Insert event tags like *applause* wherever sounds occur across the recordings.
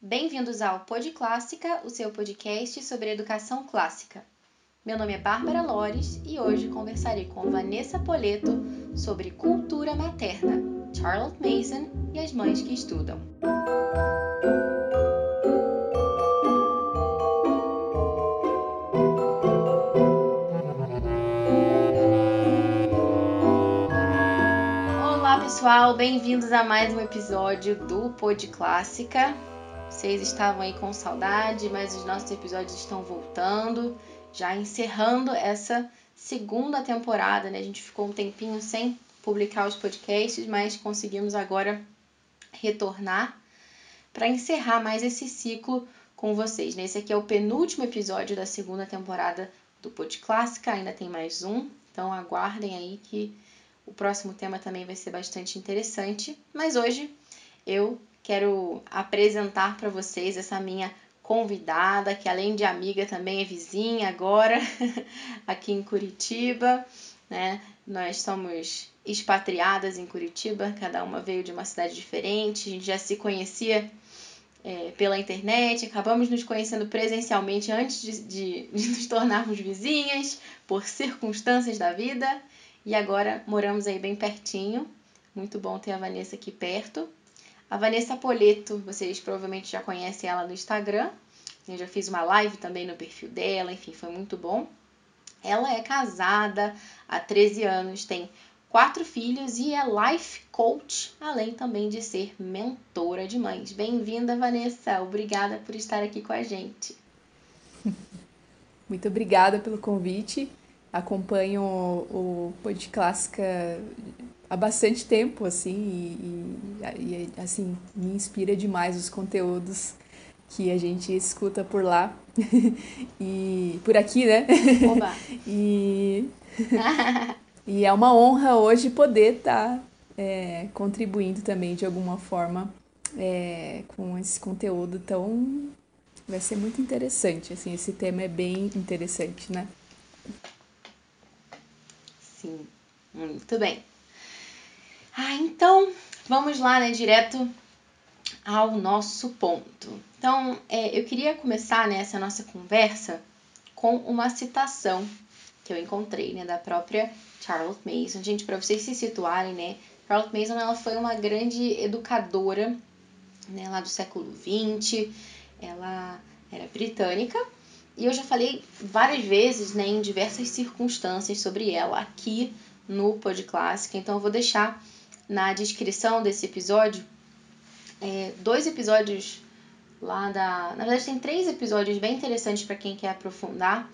Bem-vindos ao Pod Clássica, o seu podcast sobre educação clássica. Meu nome é Bárbara Lores e hoje conversarei com Vanessa Poleto sobre cultura materna, Charlotte Mason e as mães que estudam. Olá pessoal, bem-vindos a mais um episódio do Pod Clássica. Vocês estavam aí com saudade, mas os nossos episódios estão voltando, já encerrando essa segunda temporada, né? A gente ficou um tempinho sem publicar os podcasts, mas conseguimos agora retornar para encerrar mais esse ciclo com vocês. Né? Esse aqui é o penúltimo episódio da segunda temporada do Pod Clássica, ainda tem mais um, então aguardem aí que o próximo tema também vai ser bastante interessante. Mas hoje eu quero apresentar para vocês essa minha convidada, que além de amiga também é vizinha agora, *laughs* aqui em Curitiba, né? Nós somos expatriadas em Curitiba, cada uma veio de uma cidade diferente, a gente já se conhecia é, pela internet, acabamos nos conhecendo presencialmente antes de, de, *laughs* de nos tornarmos vizinhas, por circunstâncias da vida, e agora moramos aí bem pertinho. Muito bom ter a Vanessa aqui perto. A Vanessa Poleto, vocês provavelmente já conhecem ela no Instagram. Eu já fiz uma live também no perfil dela, enfim, foi muito bom. Ela é casada há 13 anos, tem quatro filhos e é life coach, além também de ser mentora de mães. Bem-vinda, Vanessa. Obrigada por estar aqui com a gente. *laughs* Muito obrigada pelo convite. Acompanho o, o Pod Clássica há bastante tempo, assim, e, e, e, assim, me inspira demais os conteúdos que a gente escuta por lá *laughs* e por aqui, né? Oba. *laughs* e, e é uma honra hoje poder estar tá, é, contribuindo também de alguma forma é, com esse conteúdo tão vai ser muito interessante, assim, esse tema é bem interessante, né? Sim, muito bem. Ah, então vamos lá, né, direto ao nosso ponto. Então, é, eu queria começar né, nossa conversa com uma citação que eu encontrei, né, da própria Charlotte Mason. Gente, para vocês se situarem, né, Charlotte Mason ela foi uma grande educadora, né, lá do século XX. Ela era britânica e eu já falei várias vezes, né, em diversas circunstâncias sobre ela aqui no Pod Clássica. Então, eu vou deixar na descrição desse episódio é, dois episódios lá da. Na verdade, tem três episódios bem interessantes para quem quer aprofundar,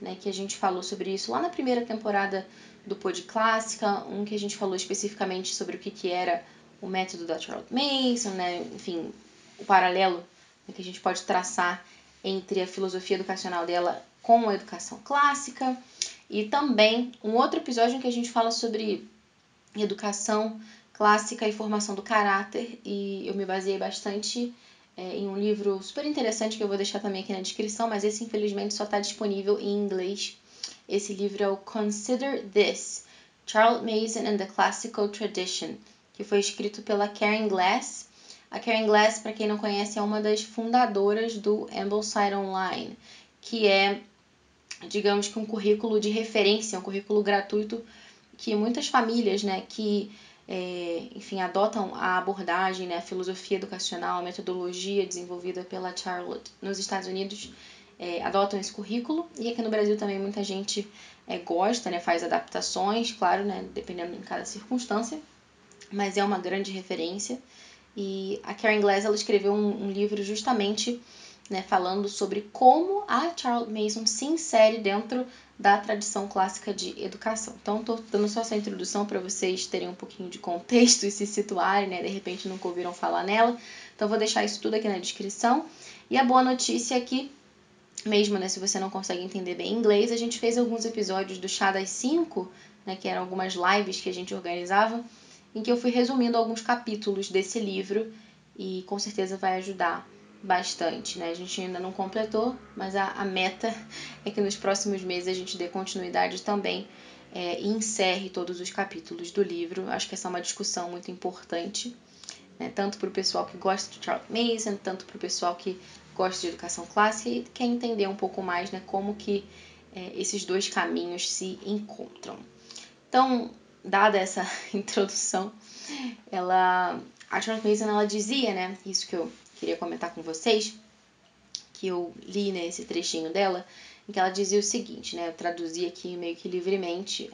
né? Que a gente falou sobre isso lá na primeira temporada do Pod Clássica, um que a gente falou especificamente sobre o que, que era o método da Charlotte Mason, né? Enfim, o paralelo que a gente pode traçar entre a filosofia educacional dela com a educação clássica. E também um outro episódio em que a gente fala sobre educação clássica e formação do caráter, e eu me baseei bastante é, em um livro super interessante que eu vou deixar também aqui na descrição, mas esse infelizmente só está disponível em inglês. Esse livro é o Consider This: Charles Mason and the Classical Tradition, que foi escrito pela Karen Glass. A Karen Glass, para quem não conhece, é uma das fundadoras do Ambleside Online, que é, digamos que um currículo de referência, um currículo gratuito que muitas famílias, né, que é, enfim, adotam a abordagem, né, a filosofia educacional, a metodologia desenvolvida pela Charlotte nos Estados Unidos, é, adotam esse currículo e aqui no Brasil também muita gente é, gosta, né, faz adaptações, claro, né, dependendo de cada circunstância, mas é uma grande referência. E a Karen Glass ela escreveu um, um livro justamente né, falando sobre como a Charlotte Mason se insere dentro da tradição clássica de educação. Então, estou dando só essa introdução para vocês terem um pouquinho de contexto *laughs* e se situarem, né? De repente nunca ouviram falar nela. Então, vou deixar isso tudo aqui na descrição. E a boa notícia é que, mesmo né, se você não consegue entender bem inglês, a gente fez alguns episódios do Chá das 5, né, que eram algumas lives que a gente organizava, em que eu fui resumindo alguns capítulos desse livro e com certeza vai ajudar bastante, né? A gente ainda não completou, mas a, a meta é que nos próximos meses a gente dê continuidade também é, e encerre todos os capítulos do livro. Acho que essa é uma discussão muito importante. né? tanto para o pessoal que gosta de Charles Mason, tanto para o pessoal que gosta de educação clássica e quer entender um pouco mais né, como que é, esses dois caminhos se encontram. Então, dada essa *laughs* introdução, ela, a Charles Mason ela dizia, né, isso que eu queria comentar com vocês, que eu li nesse né, trechinho dela, em que ela dizia o seguinte, né, eu traduzi aqui meio que livremente,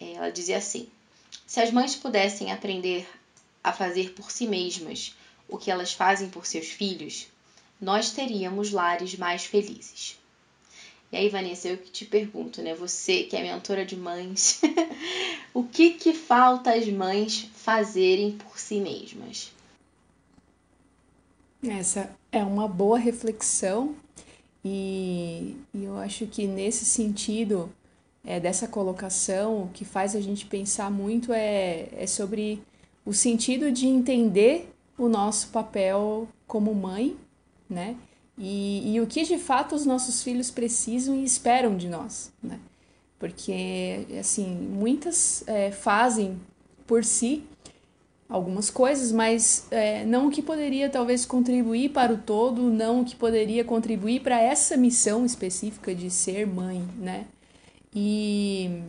é, ela dizia assim: se as mães pudessem aprender a fazer por si mesmas o que elas fazem por seus filhos, nós teríamos lares mais felizes. E aí, Vanessa, eu que te pergunto, né? Você que é mentora de mães, *laughs* o que que falta as mães fazerem por si mesmas? Essa é uma boa reflexão e, e eu acho que nesse sentido é, dessa colocação, o que faz a gente pensar muito é, é sobre o sentido de entender o nosso papel como mãe, né? E, e o que de fato os nossos filhos precisam e esperam de nós, né? Porque, assim, muitas é, fazem por si algumas coisas, mas é, não o que poderia talvez contribuir para o todo, não o que poderia contribuir para essa missão específica de ser mãe, né? E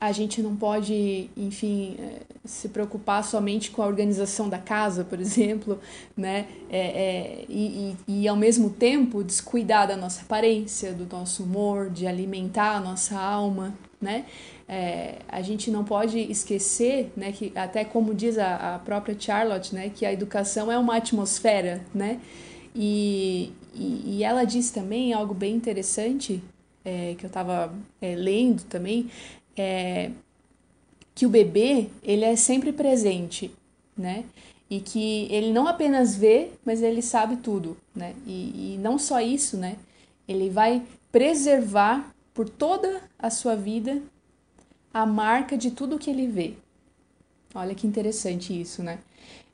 a gente não pode, enfim, é, se preocupar somente com a organização da casa, por *laughs* exemplo, né? É, é, e, e, e, ao mesmo tempo descuidar da nossa aparência, do nosso humor, de alimentar a nossa alma, né? É, a gente não pode esquecer, né, que até como diz a, a própria Charlotte, né, que a educação é uma atmosfera, né? E, e, e ela diz também algo bem interessante é, que eu estava é, lendo também, é, que o bebê ele é sempre presente, né? E que ele não apenas vê, mas ele sabe tudo, né? E, e não só isso, né? Ele vai preservar por toda a sua vida a marca de tudo que ele vê. Olha que interessante isso, né?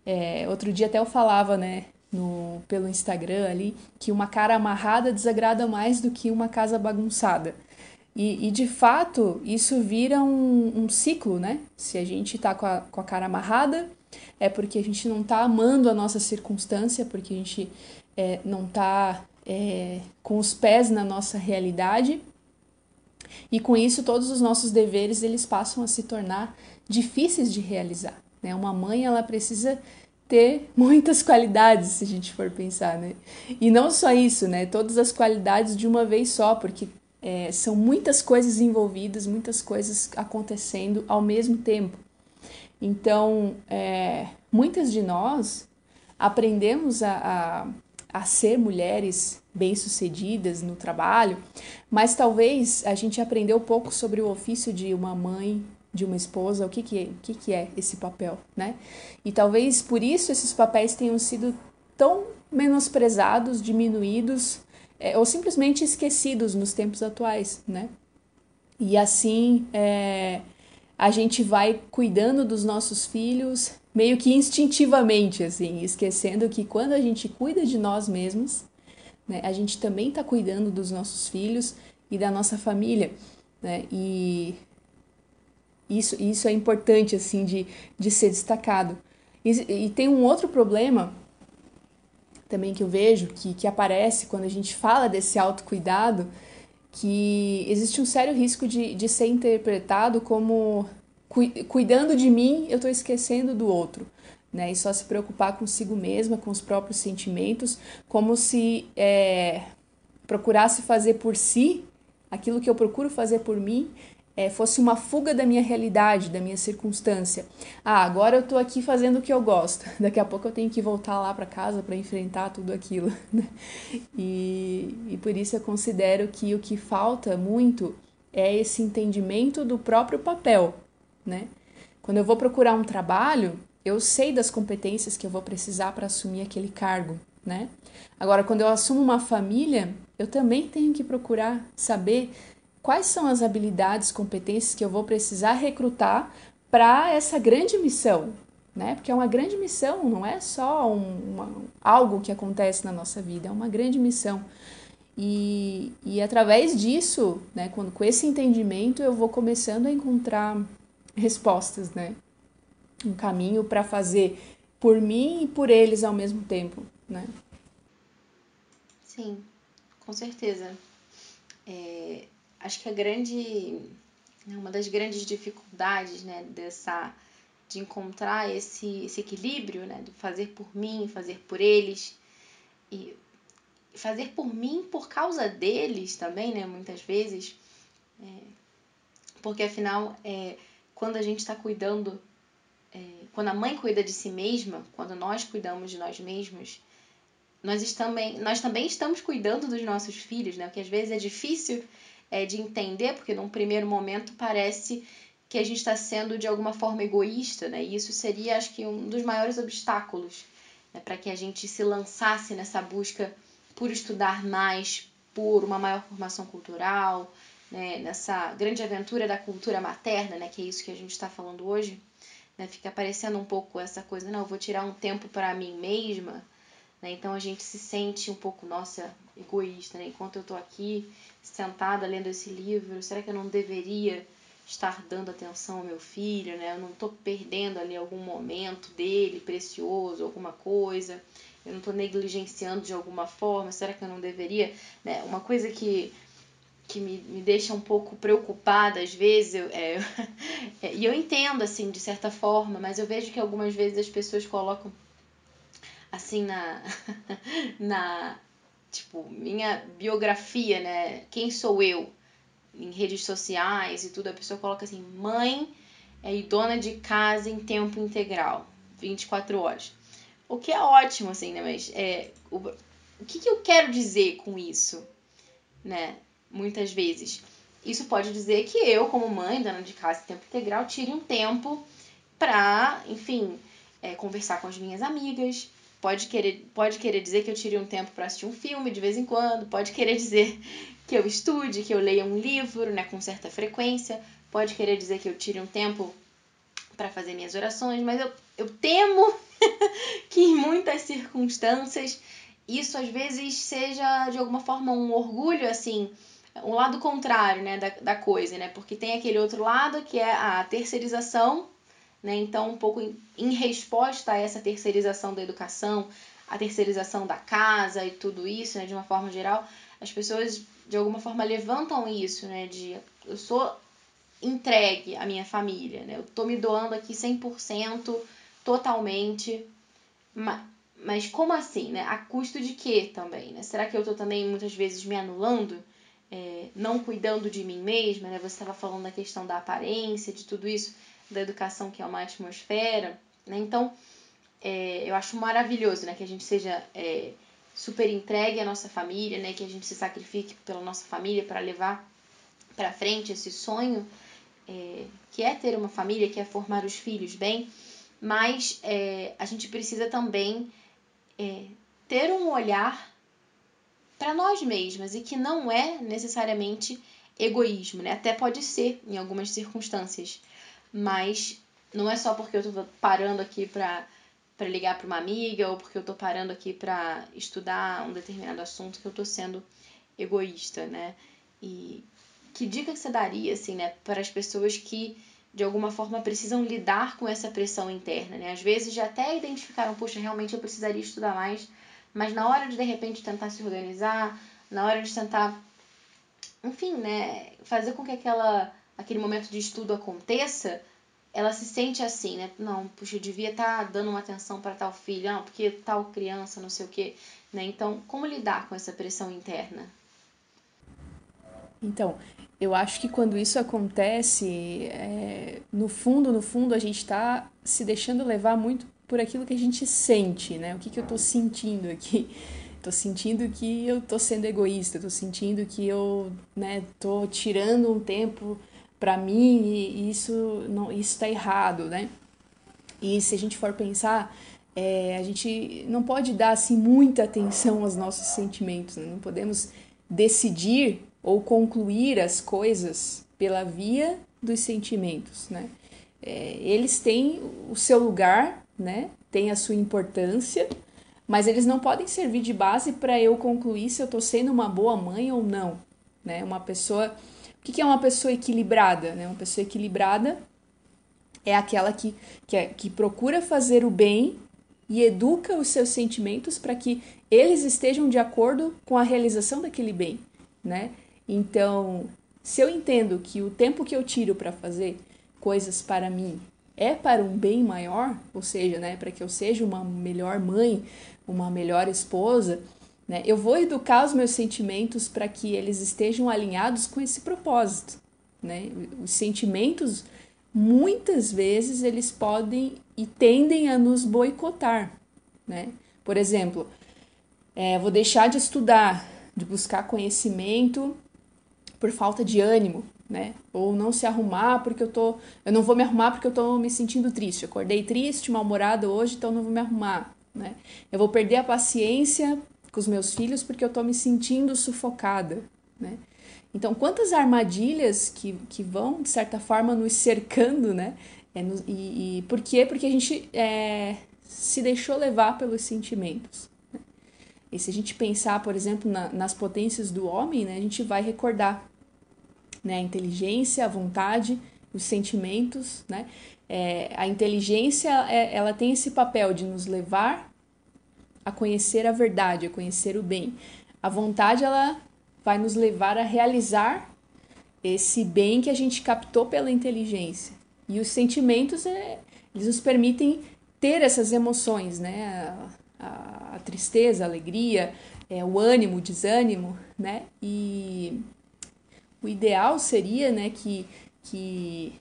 É, outro dia até eu falava, né, no, pelo Instagram ali, que uma cara amarrada desagrada mais do que uma casa bagunçada. E, e de fato, isso vira um, um, ciclo, né? Se a gente tá com a, com a cara amarrada, é porque a gente não tá amando a nossa circunstância, porque a gente é, não tá é, com os pés na nossa realidade. E com isso, todos os nossos deveres, eles passam a se tornar difíceis de realizar. Né? Uma mãe, ela precisa ter *laughs* muitas qualidades, se a gente for pensar, né? E não só isso, né? Todas as qualidades de uma vez só, porque é, são muitas coisas envolvidas, muitas coisas acontecendo ao mesmo tempo. Então, é, muitas de nós aprendemos a, a, a ser mulheres bem-sucedidas no trabalho, mas talvez a gente aprendeu pouco sobre o ofício de uma mãe, de uma esposa, o que, que, é, o que, que é esse papel, né? E talvez por isso esses papéis tenham sido tão menosprezados, diminuídos é, ou simplesmente esquecidos nos tempos atuais, né? E assim é, a gente vai cuidando dos nossos filhos meio que instintivamente, assim, esquecendo que quando a gente cuida de nós mesmos, né, a gente também está cuidando dos nossos filhos e da nossa família, né? E isso, isso é importante, assim, de, de ser destacado. E, e tem um outro problema também que eu vejo, que, que aparece quando a gente fala desse autocuidado, que existe um sério risco de, de ser interpretado como cuidando de mim, eu estou esquecendo do outro. Né? E só se preocupar consigo mesma, com os próprios sentimentos, como se é, procurasse fazer por si aquilo que eu procuro fazer por mim é, fosse uma fuga da minha realidade, da minha circunstância. Ah, agora eu tô aqui fazendo o que eu gosto. *laughs* Daqui a pouco eu tenho que voltar lá para casa para enfrentar tudo aquilo. *laughs* Né? E, e por isso eu considero que o que falta muito é esse entendimento do próprio papel, né? Quando eu vou procurar um trabalho, eu sei das competências que eu vou precisar para assumir aquele cargo, né? Agora, quando eu assumo uma família, eu também tenho que procurar saber quais são as habilidades, competências que eu vou precisar recrutar para essa grande missão, né? Porque é uma grande missão, não é só um, uma, algo que acontece na nossa vida, é uma grande missão. E, e através disso, né, quando, com esse entendimento, eu vou começando a encontrar respostas, né? Um caminho para fazer por mim e por eles ao mesmo tempo, né? Sim, com certeza. É, acho que a grande, né, uma das grandes dificuldades, né, dessa de encontrar esse, esse equilíbrio, né, do fazer por mim, fazer por eles e fazer por mim por causa deles também, né, muitas vezes, é, porque afinal, é, quando a gente está cuidando, é, quando a mãe cuida de si mesma, quando nós cuidamos de nós mesmos, nós também, nós também estamos cuidando dos nossos filhos, né? O que às vezes é difícil é, de entender, porque num primeiro momento parece que a gente está sendo de alguma forma egoísta, né? E isso seria, acho que, um dos maiores obstáculos né? para que a gente se lançasse nessa busca por estudar mais, por uma maior formação cultural, né? nessa grande aventura da cultura materna, né? Que é isso que a gente está falando hoje. Né? Fica parecendo um pouco essa coisa, não, eu vou tirar um tempo para mim mesma, né? Então a gente se sente um pouco, nossa, egoísta, né? Enquanto eu estou aqui sentada lendo esse livro, será que eu não deveria estar dando atenção ao meu filho, né? Eu não estou perdendo ali algum momento dele precioso, alguma coisa. Eu não estou negligenciando de alguma forma. Será que eu não deveria? Né? Uma coisa que que me, me deixa um pouco preocupada às vezes, eu, é, *laughs* é, e eu entendo assim de certa forma, mas eu vejo que algumas vezes as pessoas colocam assim na *laughs* na tipo minha biografia, né? Quem sou eu em redes sociais e tudo, a pessoa coloca assim: mãe é, e dona de casa em tempo integral, 24 horas. O que é ótimo, assim, né? Mas é, o, o que, que eu quero dizer com isso, né? Muitas vezes. Isso pode dizer que eu, como mãe, dona de casa em tempo integral, tire um tempo pra, enfim, é, conversar com as minhas amigas, Pode querer, pode querer dizer que eu tire um tempo para assistir um filme de vez em quando, pode querer dizer *laughs* que eu estude, que eu leia um livro né, com certa frequência, pode querer dizer que eu tire um tempo para fazer minhas orações, mas eu, eu temo *laughs* que em muitas circunstâncias isso às vezes seja de alguma forma um orgulho, assim, um lado contrário né, da, da coisa, né? Porque tem aquele outro lado que é a terceirização né? Então, um pouco em, em resposta a essa terceirização da educação, a terceirização da casa e tudo isso, né, de uma forma geral, as pessoas de alguma forma levantam isso, né, de eu sou entregue à minha família, né? Eu tô me doando aqui 100%, totalmente. Mas, mas como assim, né? A custo de quê também, né? Será que eu tô também muitas vezes me anulando? É, não cuidando de mim mesma, né? Você estava falando da questão da aparência, de tudo isso da educação, que é uma atmosfera. Né? Então, é, eu acho maravilhoso né, que a gente seja é, super entregue à nossa família, né, que a gente se sacrifique pela nossa família para levar para frente esse sonho, é, que é ter uma família, que é formar os filhos bem, mas é, a gente precisa também é, ter um olhar para nós mesmas e que não é necessariamente egoísmo, né? Até pode ser em algumas circunstâncias, mas não é só porque eu tô parando aqui pra, pra ligar pra uma amiga ou porque eu tô parando aqui pra estudar um determinado assunto que eu tô sendo egoísta, né? E que dica que você daria, assim, né, para as pessoas que de alguma forma precisam lidar com essa pressão interna, né? Às vezes já até identificaram, puxa, realmente eu precisaria estudar mais, mas na hora de de repente tentar se organizar, na hora de tentar, enfim, né, fazer com que aquela aquele momento de estudo aconteça, ela se sente assim, né? Não, puxa, eu devia estar tá dando uma atenção para tal filho, não, porque tal criança, não sei o quê, né? Então, como lidar com essa pressão interna? Então, eu acho que quando isso acontece, é, no fundo, no fundo, a gente está se deixando levar muito por aquilo que a gente sente, né? O que, que eu estou sentindo aqui? *laughs* Estou sentindo que eu estou sendo egoísta, estou sentindo que eu, né, tô tirando um tempo para mim e isso não isso está errado, né? E se a gente for pensar, é, a gente não pode dar assim muita atenção aos nossos sentimentos, né? não podemos decidir ou concluir as coisas pela via dos sentimentos, né? É, eles têm o seu lugar, né? Tem a sua importância, mas eles não podem servir de base para eu concluir se eu estou sendo uma boa mãe ou não, né? Uma pessoa o que é uma pessoa equilibrada? Né? Uma pessoa equilibrada é aquela que, que, é, que procura fazer o bem e educa os seus sentimentos para que eles estejam de acordo com a realização daquele bem, né? Então, se eu entendo que o tempo que eu tiro para fazer coisas para mim é para um bem maior, ou seja, né, para que eu seja uma melhor mãe, uma melhor esposa, né, eu vou educar os meus sentimentos para que eles estejam alinhados com esse propósito. Né? Os sentimentos, muitas vezes, eles podem e tendem a nos boicotar. Né? Por exemplo, é, vou deixar de estudar, de buscar conhecimento por falta de ânimo, né? Ou não se arrumar porque eu tô, eu não vou me arrumar porque eu tô me sentindo triste. acordei triste, mal-humorado hoje, então não vou me arrumar, né? Eu vou perder a paciência com os meus filhos porque eu tô me sentindo sufocada, né? Então, quantas armadilhas que, que vão, de certa forma, nos cercando, né? É, no, e, e por quê? Porque a gente é, se deixou levar pelos sentimentos. Né? E se a gente pensar, por exemplo, na, nas potências do homem, né, a gente vai recordar né, a inteligência, a vontade, os sentimentos. Né? É, a inteligência é, ela tem esse papel de nos levar a conhecer a verdade, a conhecer o bem. A vontade ela vai nos levar a realizar esse bem que a gente captou pela inteligência. E os sentimentos, é, eles nos permitem ter essas emoções, né? A, a, a tristeza, a alegria, é, o ânimo, o desânimo, né? E o ideal seria, né, que, que,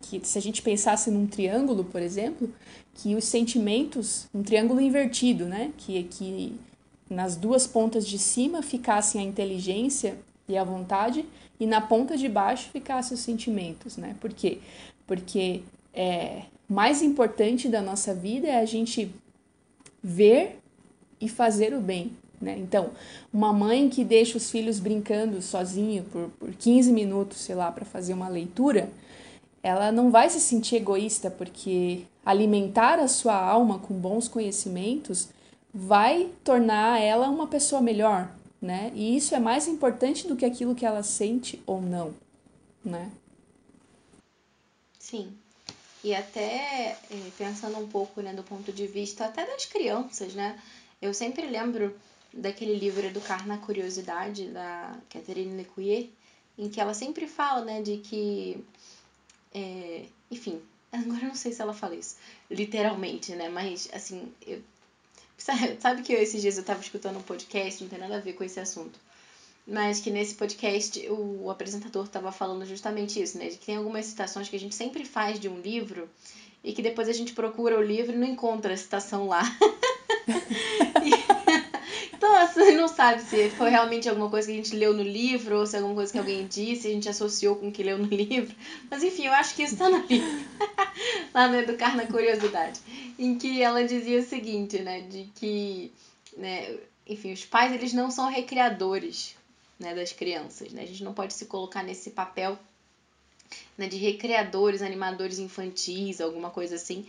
que se a gente pensasse num triângulo, por exemplo, que os sentimentos, um triângulo invertido, né, que, que nas duas pontas de cima ficassem a inteligência e a vontade e na ponta de baixo ficassem os sentimentos, né? Por quê? Porque é, mais importante da nossa vida é a gente ver e fazer o bem, né? Então, uma mãe que deixa os filhos brincando sozinho por, por 15 minutos, sei lá, para fazer uma leitura, ela não vai se sentir egoísta, porque alimentar a sua alma com bons conhecimentos vai tornar ela uma pessoa melhor, né? E isso é mais importante do que aquilo que ela sente ou não, né? Sim. E até é, pensando um pouco, né, do ponto de vista até das crianças, né? Eu sempre lembro daquele livro Educar na Curiosidade, da Catherine Lecuyer, em que ela sempre fala, né, de que, é, enfim, *laughs* agora eu não sei se ela fala isso literalmente, né, mas, assim, eu Sabe *laughs* que eu, esses dias eu estava escutando um podcast, não tem nada a ver com esse assunto. Mas que nesse podcast o apresentador estava falando justamente isso, né? De que tem algumas citações que a gente sempre faz de um livro e que depois a gente procura o livro e não encontra a citação lá. *laughs* não sabe se foi realmente alguma coisa que a gente leu no livro ou se é alguma coisa que alguém disse, a gente associou com o que leu no *laughs* livro. Mas enfim, eu acho que isso está no livro. lá no Educar na Curiosidade em que ela dizia o seguinte, né, de que, né, enfim, os pais eles não são recreadores, né, das crianças, né? A gente não pode se colocar nesse papel né, de recreadores, animadores infantis, alguma coisa assim.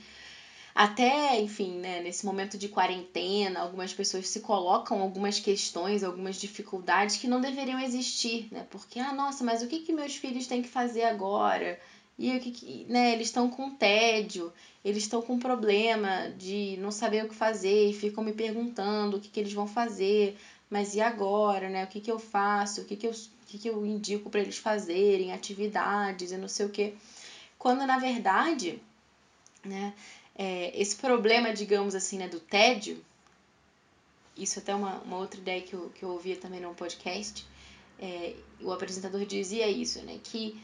Até, enfim, né, nesse momento de quarentena, algumas pessoas se colocam algumas questões, algumas dificuldades que não deveriam existir, né? Porque, ah, nossa, mas o que, que meus filhos têm que fazer agora? E o que, né, eles estão com tédio, eles estão com problema de não saber o que fazer e ficam me perguntando o que, que eles vão fazer, mas e agora, né? O que, que eu faço? O que, que, eu, o que, que eu indico para eles fazerem, atividades e não sei o que. Quando na verdade, né, é, esse problema, digamos assim, né, do tédio, isso até uma, uma outra ideia que eu, que eu ouvia também no podcast, é, o apresentador dizia isso, né, que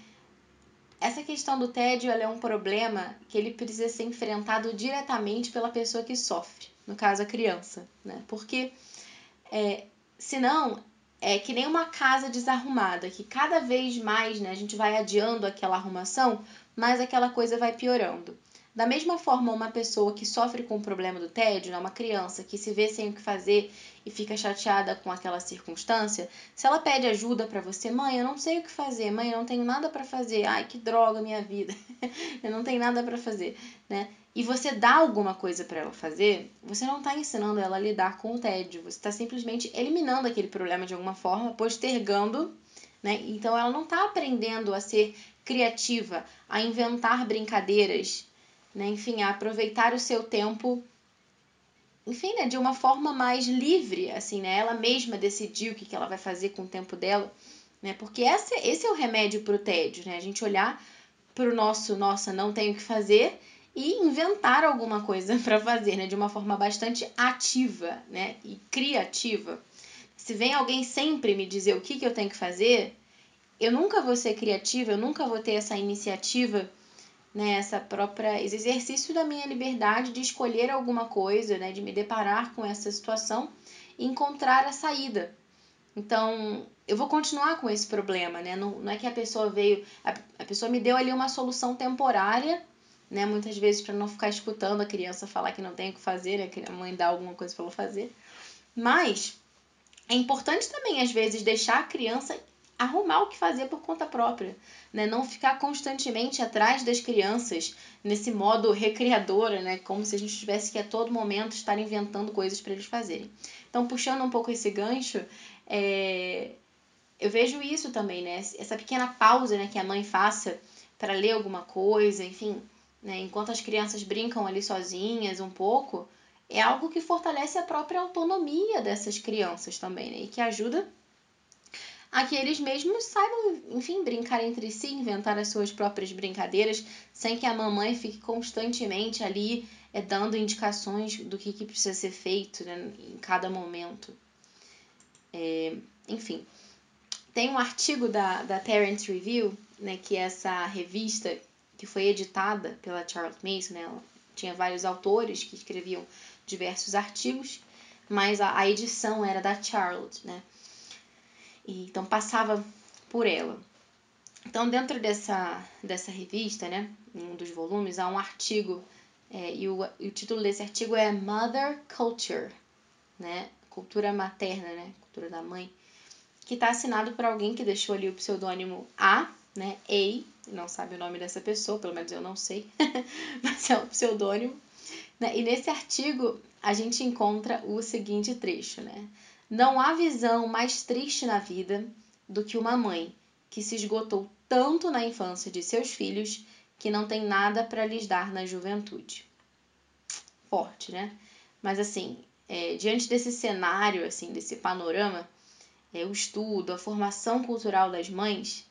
essa questão do tédio é um problema que ele precisa ser enfrentado diretamente pela pessoa que sofre, no caso a criança, né? Porque é, senão é que nem uma casa desarrumada, que cada vez mais né, a gente vai adiando aquela arrumação, mas aquela coisa vai piorando. Da mesma forma, uma pessoa que sofre com o problema do tédio, né, uma criança que se vê sem o que fazer e fica chateada com aquela circunstância, se ela pede ajuda para você, mãe, eu não sei o que fazer, mãe, eu não tenho nada para fazer, ai que droga minha vida, *laughs* eu não tenho nada para fazer, né? E você dá alguma coisa para ela fazer, você não está ensinando ela a lidar com o tédio, você está simplesmente eliminando aquele problema de alguma forma, postergando, né? Então ela não está aprendendo a ser criativa, a inventar brincadeiras né? Enfim, a aproveitar o seu tempo enfim, né, de uma forma mais livre, assim, né? Ela mesma decidir o que, que ela vai fazer com o tempo dela, né? Porque esse, esse é o remédio para o tédio, né? A gente olhar para o nosso, nossa, não tenho o que fazer e inventar alguma coisa *laughs* para fazer, né? De uma forma bastante ativa, né? E criativa. Se vem alguém sempre me dizer o que, que eu tenho que fazer, eu nunca vou ser criativa, eu nunca vou ter essa iniciativa né, essa própria esse exercício da minha liberdade de escolher alguma coisa, né, de me deparar com essa situação e encontrar a saída. Então, eu vou continuar com esse problema, né? Não, não é que a pessoa veio, a, a pessoa me deu ali uma solução temporária, né? Muitas vezes para não ficar escutando a criança falar que não tem o que fazer, né? A mãe dá alguma coisa para ela fazer. Mas é importante também às vezes deixar a criança arrumar o que fazer por conta própria, né? Não ficar constantemente atrás das crianças nesse modo recriadora, né? Como se a gente tivesse que a todo momento estar inventando coisas para eles fazerem. Então, puxando um pouco esse gancho, é... eu vejo isso também, né? Essa pequena pausa, né, que a mãe faça para ler alguma coisa, enfim, né? Enquanto as crianças brincam ali sozinhas um pouco, é algo que fortalece a própria autonomia dessas crianças também, né? E que ajuda a que eles mesmos saibam, enfim, brincar entre si, inventar as suas próprias brincadeiras, sem que a mamãe fique constantemente ali é, dando indicações do que, que precisa ser feito né, em cada momento. É, enfim, tem um artigo da, da Parent Review, né, que é essa revista que foi editada pela Charlotte Mason, né, ela tinha vários autores que escreviam diversos artigos, mas a, a edição era da Charlotte, né? E, então passava por ela. Então, dentro dessa, dessa revista, né, em um dos volumes, há um artigo, é, e, o, e o título desse artigo é Mother Culture, né, cultura materna, né, cultura da mãe, que está assinado por alguém que deixou ali o pseudônimo A, né, A, não sabe o nome dessa pessoa, pelo menos eu não sei, *laughs* mas é um pseudônimo. Né, e nesse artigo a gente encontra o seguinte trecho, né, não há visão mais triste na vida do que uma mãe que se esgotou tanto na infância de seus filhos que não tem nada para lhes dar na juventude. Forte, né? Mas assim, é, diante desse cenário, assim, desse panorama, é, o estudo, a formação cultural das mães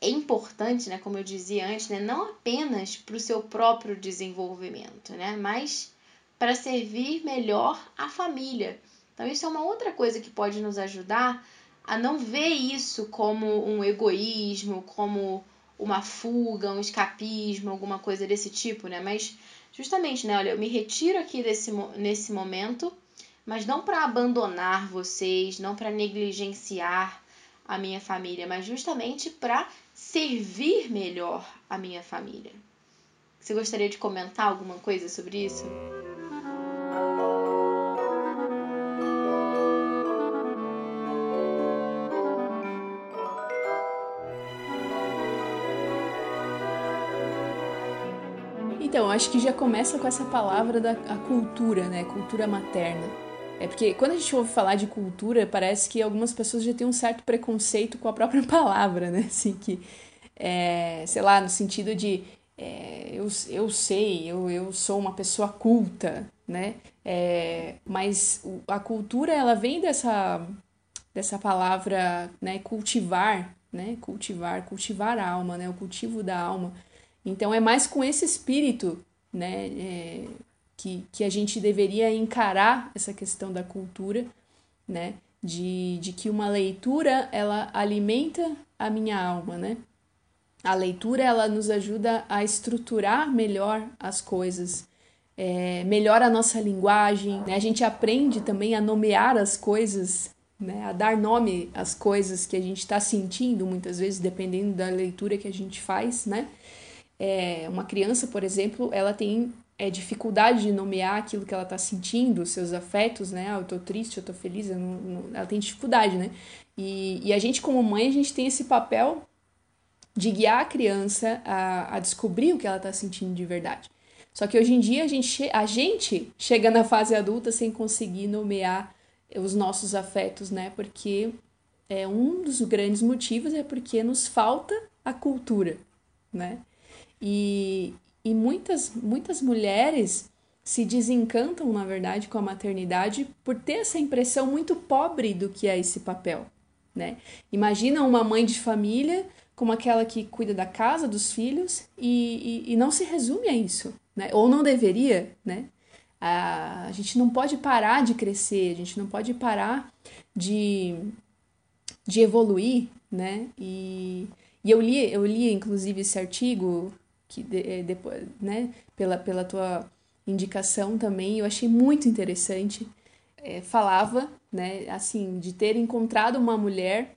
é importante, né, como eu dizia antes, né, não apenas para o seu próprio desenvolvimento, né, mas para servir melhor a família então, isso é uma outra coisa que pode nos ajudar a não ver isso como um egoísmo, como uma fuga, um escapismo, alguma coisa desse tipo, né? Mas justamente, né? Olha, eu me retiro aqui desse, nesse momento, mas não para abandonar vocês, não para negligenciar a minha família, mas justamente para servir melhor a minha família. Você gostaria de comentar alguma coisa sobre isso? Acho que já começa com essa palavra da cultura, né? Cultura materna. É porque quando a gente ouve falar de cultura, parece que algumas pessoas já têm um certo preconceito com a própria *laughs* palavra, né? Assim, que, é, sei lá, no sentido de é, eu, eu sei, eu, eu sou uma pessoa culta, né? É, mas a cultura, ela vem dessa, dessa palavra, né? Cultivar, né? Cultivar, cultivar a alma, né? O cultivo da alma. Então é mais com esse espírito, né, é, que, que a gente deveria encarar essa questão da cultura, né, de, de que uma leitura ela alimenta a minha alma, né? A leitura ela nos ajuda a estruturar melhor as coisas, é, melhora a nossa linguagem, né? A gente aprende também a nomear as coisas, né? A dar nome às coisas que a gente está sentindo muitas vezes, dependendo da leitura que a gente faz, né? É, uma criança, por exemplo, ela tem é, dificuldade de nomear aquilo que ela está sentindo, seus afetos, né? Ah, eu tô triste, eu tô feliz, eu não, não... ela tem dificuldade, né? E, e a gente, como mãe, a gente tem esse papel de guiar a criança a, a descobrir o que ela está sentindo de verdade. Só que hoje em dia a gente, a gente chega na fase adulta sem conseguir nomear os nossos afetos, né? Porque é um dos grandes motivos é porque nos falta a cultura, né? E, e muitas, muitas mulheres se desencantam, na verdade, com a maternidade por ter essa impressão muito pobre do que é esse papel, né? Imagina uma mãe de família como aquela que cuida da casa, dos filhos, e, e, e não se resume a isso, né? Ou não deveria, né? A, a gente não pode parar de crescer, a gente não pode parar de, de evoluir, né? E, e eu li, eu li inclusive esse artigo que de, é, depois, né, pela, pela tua indicação também, eu achei muito interessante. É, falava, né, assim, de ter encontrado uma mulher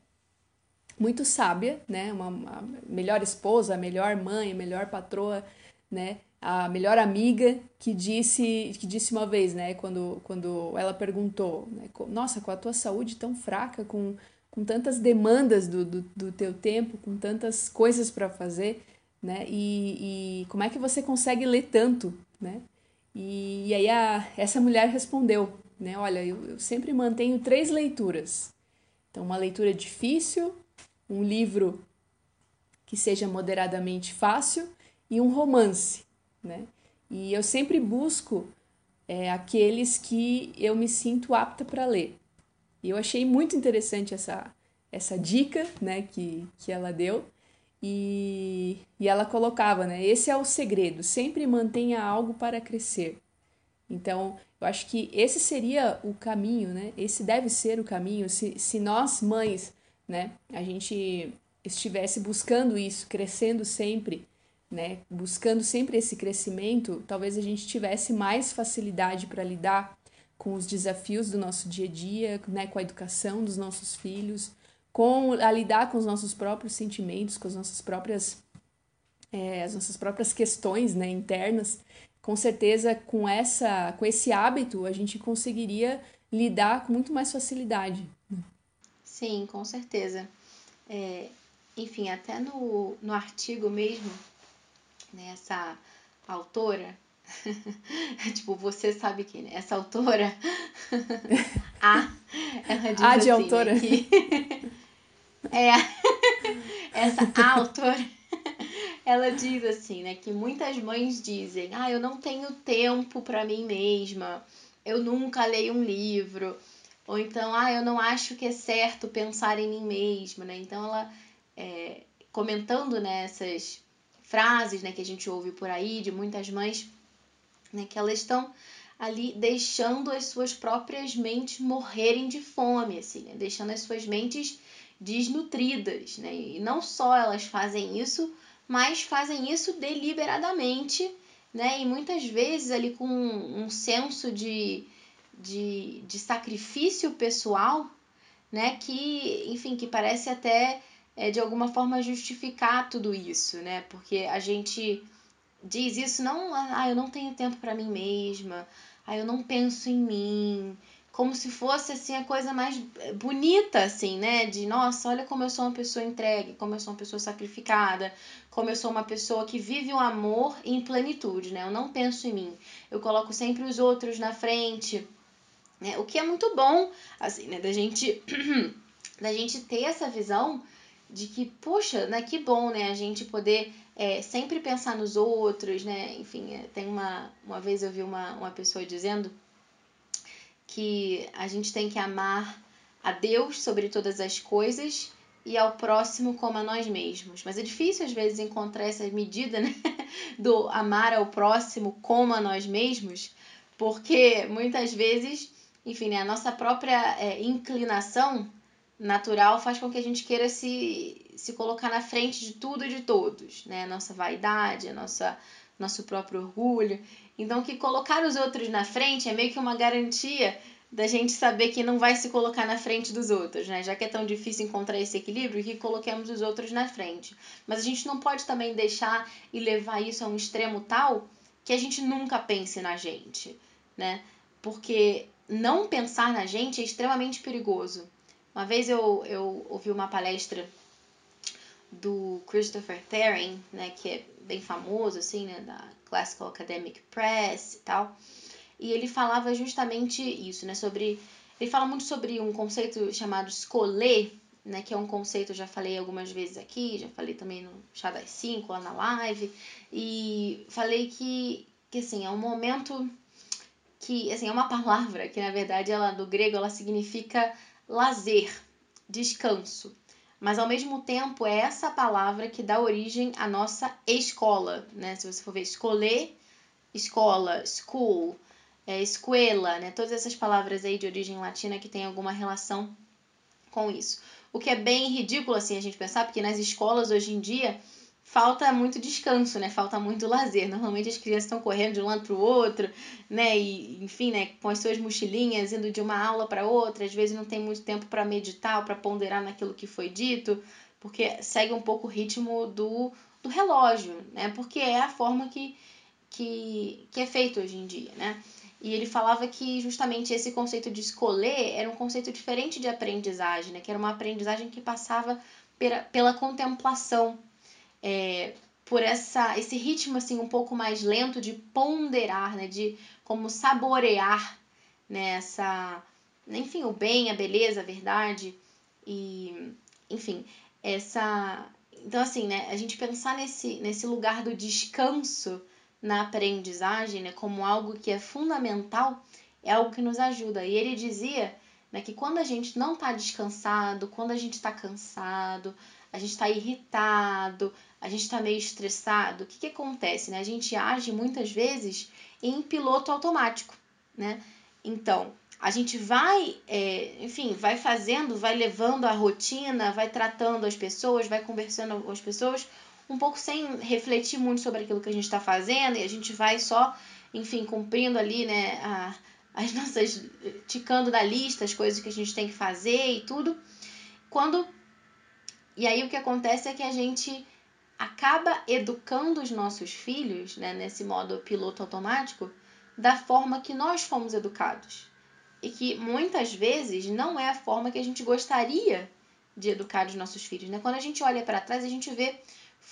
muito sábia, né, uma, uma melhor esposa, a melhor mãe, a melhor patroa, né, a melhor amiga que disse que disse uma vez, né, quando, quando ela perguntou, né, nossa, com a tua saúde tão fraca, com, com tantas demandas do, do, do teu tempo, com tantas coisas para fazer, né, e, e como é que você consegue ler tanto, né? E, e aí a, essa mulher respondeu, né? Olha, eu, eu sempre mantenho três leituras. Então, uma leitura difícil, um livro que seja moderadamente fácil e um romance, né? E eu sempre busco é, aqueles que eu me sinto apta para ler. E eu achei muito interessante essa, essa dica, né, que, que ela deu. E, e ela colocava, né? Esse é o segredo, sempre mantenha algo para crescer. Então, eu acho que esse seria o caminho, né? Esse deve ser o caminho. Se, se nós, mães, né, a gente estivesse buscando isso, crescendo sempre, né, buscando sempre esse crescimento, talvez a gente tivesse mais facilidade para lidar com os desafios do nosso dia a dia, né, com a educação dos nossos filhos, com a lidar com os nossos próprios sentimentos, com as nossas próprias é, as nossas próprias questões né, internas, com certeza com essa com esse hábito a gente conseguiria lidar com muito mais facilidade. Né? Sim, com certeza. É, enfim, até no, no artigo mesmo, né, essa autora, *laughs* tipo, você sabe quem, né? Essa autora, *laughs* a, ela diz a de assim, autora. Né, que, é, *laughs* essa autora, ela diz assim, né, que muitas mães dizem, ah, eu não tenho tempo para mim mesma, eu nunca leio um livro, ou então, ah, eu não acho que é certo pensar em mim mesma, né? Então ela é, comentando nessas né, frases, né, que a gente ouve por aí de muitas mães, né, que elas estão ali deixando as suas próprias mentes morrerem de fome, assim, né? deixando as suas mentes desnutridas, né? E não só elas fazem isso, mas fazem isso deliberadamente, né? E muitas vezes ali com um senso de, de, de sacrifício pessoal, né? Que, enfim, que parece até é, de alguma forma justificar tudo isso, né? Porque a gente diz isso não, ah, eu não tenho tempo para mim mesma, ah, eu não penso em mim, como se fosse assim a coisa mais bonita assim, né? De nossa, olha como eu sou uma pessoa entregue, como eu sou uma pessoa sacrificada, como eu sou uma pessoa que vive o amor em plenitude, né? Eu não penso em mim. Eu coloco sempre os outros na frente, né? O que é muito bom, assim, né, da gente *clears throat* da gente ter essa visão de que, puxa, né, que bom, né, a gente poder é, sempre pensar nos outros, né, enfim, é, tem uma, uma vez eu vi uma, uma pessoa dizendo que a gente tem que amar a Deus sobre todas as coisas e ao próximo como a nós mesmos. Mas é difícil às vezes encontrar essa medida, né, *laughs* do amar ao próximo como a nós mesmos, porque muitas vezes, enfim, né, a nossa própria é, inclinação natural faz com que a gente queira se, se colocar na frente de tudo e de todos, né? Nossa vaidade, a nossa nosso próprio orgulho. Então, que colocar os outros na frente é meio que uma garantia da gente saber que não vai se colocar na frente dos outros, né? Já que é tão difícil encontrar esse equilíbrio, que coloquemos os outros na frente. Mas a gente não pode também deixar e levar isso a um extremo tal que a gente nunca pense na gente, né? Porque não pensar na gente é extremamente perigoso. Uma vez eu, eu ouvi uma palestra do Christopher Thering, né, que é bem famoso, assim, né, da Classical Academic Press e tal, e ele falava justamente isso, né, sobre... Ele fala muito sobre um conceito chamado escolher, né, que é um conceito, eu já falei algumas vezes aqui, já falei também no Chá das 5, lá na live, e falei que, que assim, é um momento que assim é uma palavra que na verdade ela do grego ela significa lazer, descanso. Mas ao mesmo tempo é essa palavra que dá origem à nossa escola, né? Se você for ver escolher, escola, school, é, escuela, né? Todas essas palavras aí de origem latina que tem alguma relação com isso. O que é bem ridículo assim a gente pensar, porque nas escolas hoje em dia falta muito descanso, né? Falta muito lazer. Normalmente as crianças estão correndo de um lado para o outro, né? E, enfim, né? Com as suas mochilinhas, indo de uma aula para outra. Às vezes não tem muito tempo para meditar ou para ponderar naquilo que foi dito, porque segue um pouco o ritmo do, do relógio, né? Porque é a forma que, que, que é feito hoje em dia, né? E ele falava que justamente esse conceito de escolher era um conceito diferente de aprendizagem, né? Que era uma aprendizagem que passava pela, pela contemplação, é, por essa esse ritmo assim um pouco mais lento de ponderar, né, de como saborear né, essa, enfim, o bem, a beleza, a verdade e enfim, essa então assim, né, a gente pensar nesse nesse lugar do descanso na aprendizagem, né, como algo que é fundamental, é algo que nos ajuda. E ele dizia né, que quando a gente não está descansado, quando a gente está cansado, a gente está irritado, a gente está meio estressado, o que, que acontece? Né? A gente age muitas vezes em piloto automático. Né? Então, a gente vai, é, enfim, vai fazendo, vai levando a rotina, vai tratando as pessoas, vai conversando com as pessoas, um pouco sem refletir muito sobre aquilo que a gente está fazendo, e a gente vai só, enfim, cumprindo ali, né, a, as *laughs* nossas. ticando na lista as coisas que a gente tem que fazer e tudo. Quando. E aí o que acontece é que a gente acaba educando os nossos filhos, né, nesse modo piloto automático, da forma que nós fomos educados. E que muitas vezes não é a forma que a gente gostaria de educar os nossos filhos. Né? Quando a gente olha para trás, a gente vê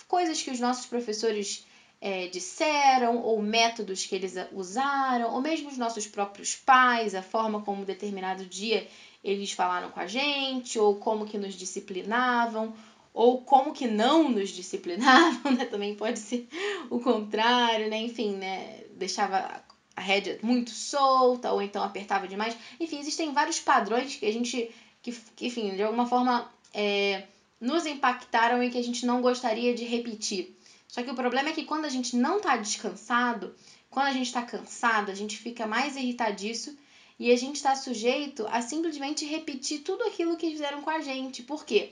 coisas que os nossos professores é, disseram, ou métodos que eles usaram, ou mesmo os nossos próprios pais, a forma como determinado dia eles falaram com a gente, ou como que nos disciplinavam, ou como que não nos disciplinavam, *laughs* né? Também pode ser o contrário, né? Enfim, né? Deixava a rédea muito solta, ou então apertava demais. Enfim, existem vários padrões que a gente, que, que enfim, de alguma forma é, nos impactaram e que a gente não gostaria de repetir. Só que o problema é que quando a gente não tá descansado, quando a gente tá cansado, a gente fica mais irritadiço e a gente está sujeito a simplesmente repetir tudo aquilo que fizeram com a gente. Por quê? porque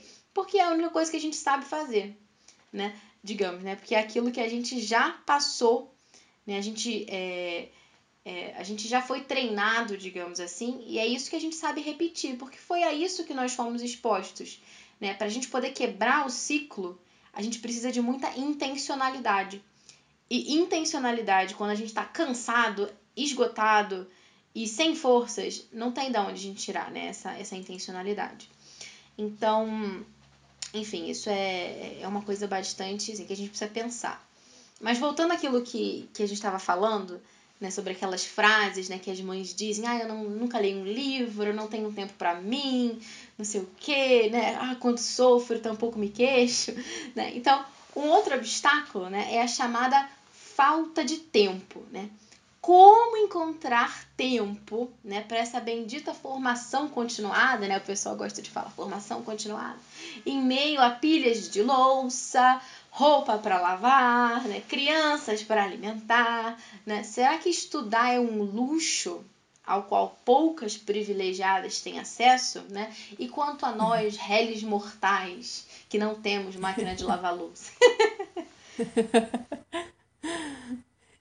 é a única coisa que a gente sabe fazer, né? Digamos, né? Porque é aquilo que a gente já passou, né? A gente, é, é, a gente já foi treinado, digamos assim, e é isso que a gente sabe repetir, porque foi a isso que nós fomos expostos, né? Para a gente poder quebrar o ciclo, a gente precisa de muita intencionalidade. E intencionalidade, quando a gente está cansado, esgotado e sem forças, não tem de onde a gente tirar né? essa, essa intencionalidade. Então, enfim, isso é, é uma coisa bastante assim, que a gente precisa pensar. Mas voltando àquilo que, que a gente estava falando, né, sobre aquelas frases né, que as mães dizem, ah, eu não, nunca leio um livro, eu não tenho tempo para mim, não sei o quê, né? Ah, quando sofro, tampouco me queixo. *laughs* Né? Então, um outro obstáculo né, é a chamada falta de tempo. Né? Como encontrar tempo, né, para essa bendita formação continuada, né? O pessoal gosta de falar formação continuada. Em meio a pilhas de louça, roupa para lavar, né, crianças para alimentar, né? Será que estudar é um luxo ao qual poucas privilegiadas têm acesso, né? E quanto a nós, réis mortais, que não temos máquina de lavar louça? *laughs*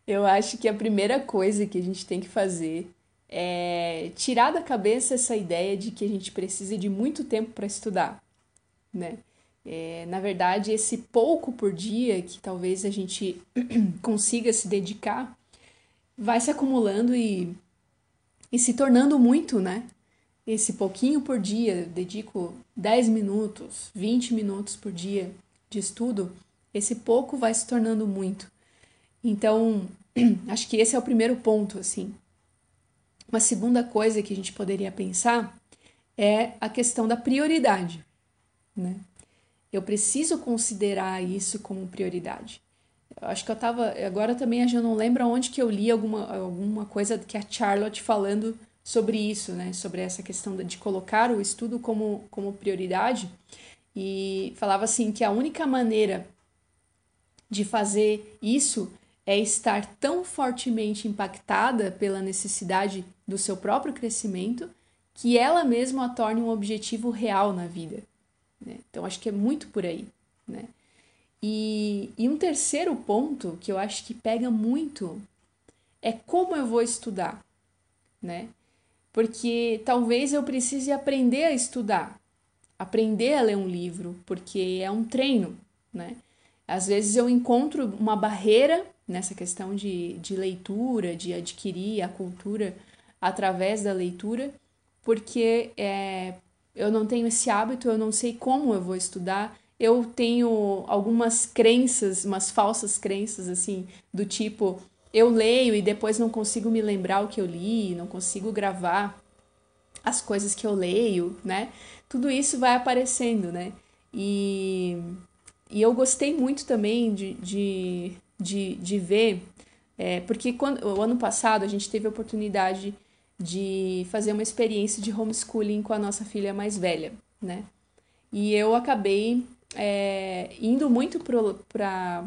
Eu acho que a primeira coisa que a gente tem que fazer é tirar da cabeça essa ideia de que a gente precisa de muito tempo para estudar, né? É, na verdade, esse pouco por dia que talvez a gente *clears throat* consiga se dedicar vai se acumulando e, e se tornando muito, né? Esse pouquinho por dia, dedico 10 minutos, 20 minutos por dia de estudo, esse pouco vai se tornando muito. Então, *clears throat* acho que esse é o primeiro ponto, assim. Uma segunda coisa que a gente poderia pensar é a questão da prioridade, né? Eu preciso considerar isso como prioridade. acho que eu tava. Agora também eu não lembro onde que eu li alguma, alguma coisa que a Charlotte falando sobre isso, né? Sobre essa questão de colocar o estudo como, como prioridade. E falava assim que a única maneira de fazer isso é estar tão fortemente impactada pela necessidade do seu próprio crescimento que ela mesma a torne um objetivo real na vida. Né? Então, acho que é muito por aí. Né? E, e um terceiro ponto que eu acho que pega muito é como eu vou estudar, né? Porque talvez eu precise aprender a estudar, aprender a ler um livro, porque é um treino, né? Às vezes eu encontro uma barreira nessa questão de, de leitura, de adquirir a cultura através da leitura, porque é, eu não tenho esse hábito, eu não sei como eu vou estudar, eu tenho algumas crenças, umas falsas crenças, assim, do tipo, eu leio e depois não consigo me lembrar o que eu li, não consigo gravar as coisas que eu leio, né? Tudo isso vai aparecendo, né? E, e eu gostei muito também de, de, de, de ver, é, porque quando, o ano passado a gente teve a oportunidade de fazer uma experiência de homeschooling com a nossa filha mais velha, né? E eu acabei é, indo muito para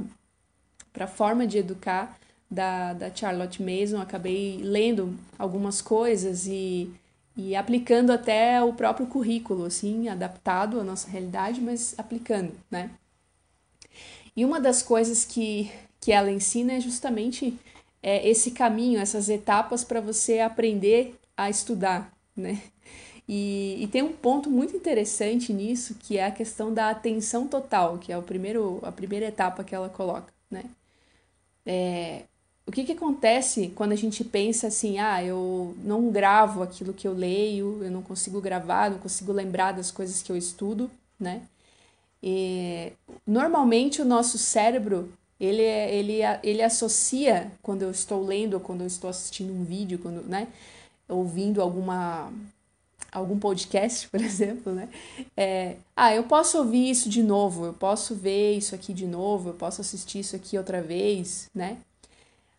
a forma de educar da, da Charlotte Mason, acabei lendo algumas coisas e, e aplicando até o próprio currículo, assim, adaptado à nossa realidade, mas aplicando, né? E uma das coisas que, que ela ensina é justamente é, esse caminho, essas etapas para você aprender a estudar, né? E, e, tem um ponto muito interessante nisso, que é a questão da atenção total, que é o primeiro, a primeira etapa que ela coloca, né? É, o que, que acontece quando a gente pensa assim, ah, eu não gravo aquilo que eu leio, eu não consigo gravar, não consigo lembrar das coisas que eu estudo, né? E, normalmente o nosso cérebro, ele, ele, ele associa, quando eu estou lendo, quando eu estou assistindo um vídeo, quando, né? Ouvindo alguma algum podcast, *laughs* por exemplo, né? É, ah, eu posso ouvir isso de novo, eu posso ver isso aqui de novo, eu posso assistir isso aqui outra vez, né?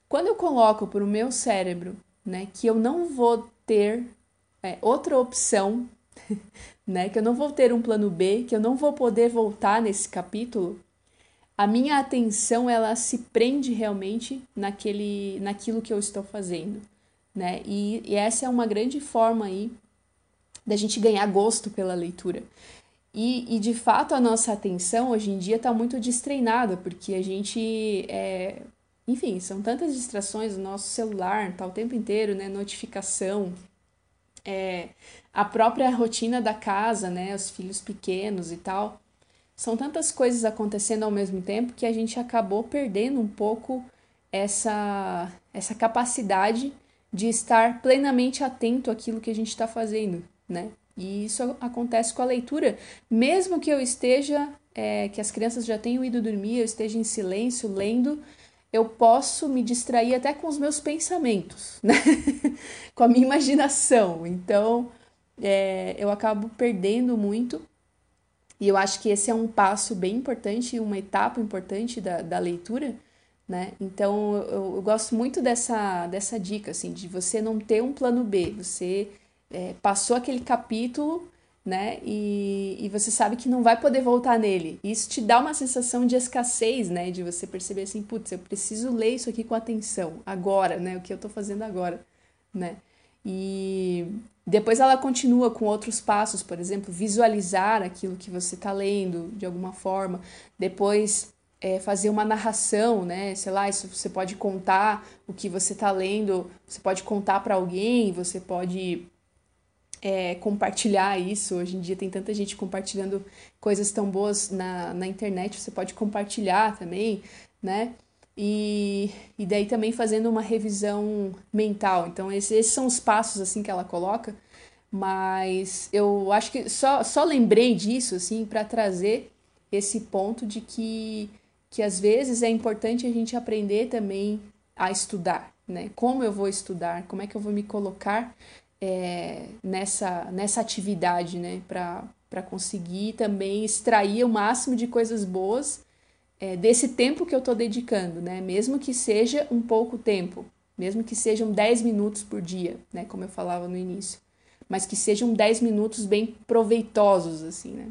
Quando eu coloco para o meu cérebro, né, que eu não vou ter é, outra opção, *laughs* né, que eu não vou ter um plano B, que eu não vou poder voltar nesse capítulo, a minha atenção ela se prende realmente naquele, naquilo que eu estou fazendo, né? E, e essa é uma grande forma aí da gente ganhar gosto pela leitura. E, e, de fato a nossa atenção hoje em dia está muito destreinada, porque a gente. É... Enfim, são tantas distrações, o nosso celular está o tempo inteiro, né? Notificação, é... a própria rotina da casa, né? Os filhos pequenos e tal. São tantas coisas acontecendo ao mesmo tempo que a gente acabou perdendo um pouco essa, essa capacidade de estar plenamente atento àquilo que a gente está fazendo né? E isso acontece com a leitura, mesmo que eu esteja, é, que as crianças já tenham ido dormir, eu esteja em silêncio lendo, eu posso me distrair até com os meus pensamentos, *laughs* né? com a minha imaginação. Então, é, eu acabo perdendo muito. E eu acho que esse é um passo bem importante, uma etapa importante da, da leitura, né? Então, eu, eu gosto muito dessa, dessa dica, assim, de você não ter um plano B, você é, passou aquele capítulo, né? E, e você sabe que não vai poder voltar nele. Isso te dá uma sensação de escassez, né? De você perceber assim, putz, eu preciso ler isso aqui com atenção, agora, né? O que eu tô fazendo agora, né? E depois ela continua com outros passos, por exemplo, visualizar aquilo que você está lendo de alguma forma. Depois é, fazer uma narração, né? Sei lá, isso você pode contar o que você está lendo, você pode contar para alguém, você pode é, compartilhar isso. Hoje em dia tem tanta gente compartilhando coisas tão boas na, na internet, você pode compartilhar também, né? E, e daí também fazendo uma revisão mental. Então, esses, esses são os passos assim que ela coloca, mas eu acho que só, só lembrei disso assim para trazer esse ponto de que, que às vezes é importante a gente aprender também a estudar, né? Como eu vou estudar, como é que eu vou me colocar é, nessa, nessa atividade, né? Para conseguir também extrair o máximo de coisas boas é, desse tempo que eu estou dedicando, né? Mesmo que seja um pouco tempo, mesmo que sejam 10 minutos por dia, né? Como eu falava no início. Mas que sejam 10 minutos bem proveitosos, assim, né?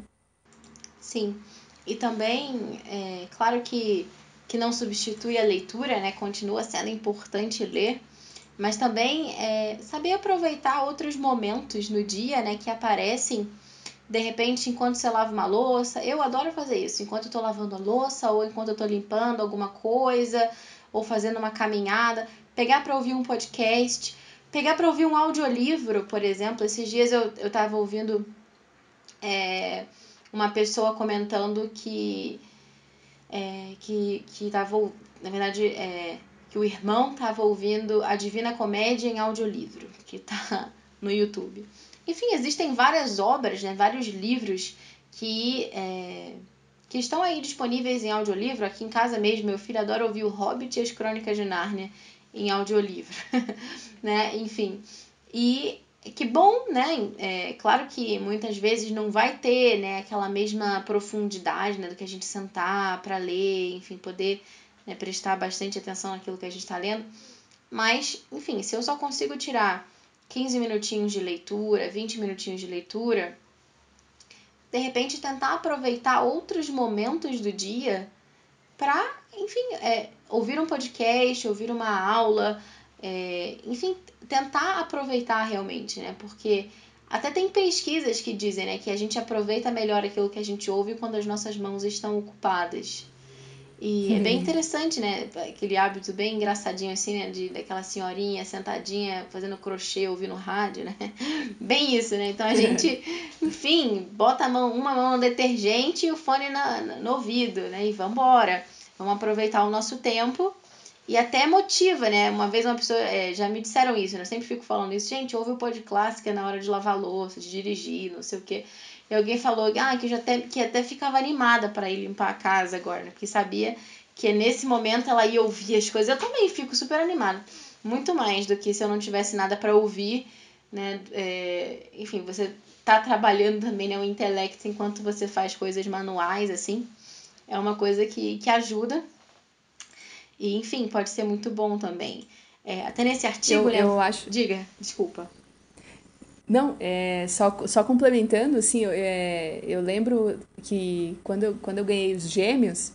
Sim. E também, é, claro que, que não substitui a leitura, né? Continua sendo importante ler, mas também é, saber aproveitar outros momentos no dia, né? Que aparecem de repente, enquanto você lava uma louça, eu adoro fazer isso, enquanto eu tô lavando a louça, ou enquanto eu tô limpando alguma coisa, ou fazendo uma caminhada, pegar para ouvir um podcast, pegar para ouvir um audiolivro, por exemplo. Esses dias eu, eu tava ouvindo é, uma pessoa comentando que, é, que, que tava, na verdade, é, que o irmão tava ouvindo a Divina Comédia em audiolivro, que tá no YouTube. Enfim, existem várias obras, né, vários livros que, é, que estão aí disponíveis em audiolivro. Aqui em casa mesmo, meu filho adora ouvir o Hobbit e as Crônicas de Nárnia em audiolivro. *laughs* né? Enfim. E que bom, né? É, claro que muitas vezes não vai ter né, aquela mesma profundidade né, do que a gente sentar para ler, enfim, poder né, prestar bastante atenção naquilo que a gente está lendo. Mas, enfim, se eu só consigo tirar 15 minutinhos de leitura, 20 minutinhos de leitura, de repente tentar aproveitar outros momentos do dia para, enfim, é, ouvir um podcast, ouvir uma aula, é, enfim, tentar aproveitar realmente, né? Porque até tem pesquisas que dizem né, que a gente aproveita melhor aquilo que a gente ouve quando as nossas mãos estão ocupadas. E é bem uhum. interessante, né? Aquele hábito bem engraçadinho assim, né? De, daquela senhorinha sentadinha fazendo crochê ouvindo rádio, né? *laughs* Bem isso, né? Então a gente, *laughs* enfim, bota a mão, uma mão no detergente e o fone na, no ouvido, né? E vambora. Vamos aproveitar o nosso tempo. E até motiva, né? Uma vez uma pessoa, é, já me disseram isso, né? Eu sempre fico falando isso. Gente, ouve o pod clássica na hora de lavar louça, de dirigir, não sei o quê. E alguém falou ah, que, já até, que até ficava animada para ir limpar a casa agora, né? Porque sabia que nesse momento ela ia ouvir as coisas. Eu também fico super animada. Muito mais do que se eu não tivesse nada para ouvir, né? É, enfim, você tá trabalhando também né, o intelecto enquanto você faz coisas manuais, assim. É uma coisa que, que ajuda. E, enfim, pode ser muito bom também. É, até nesse artigo, eu, né? Eu acho... Diga, desculpa. Não, é, só, só complementando, assim, eu, é, eu lembro que quando eu, quando eu ganhei os gêmeos,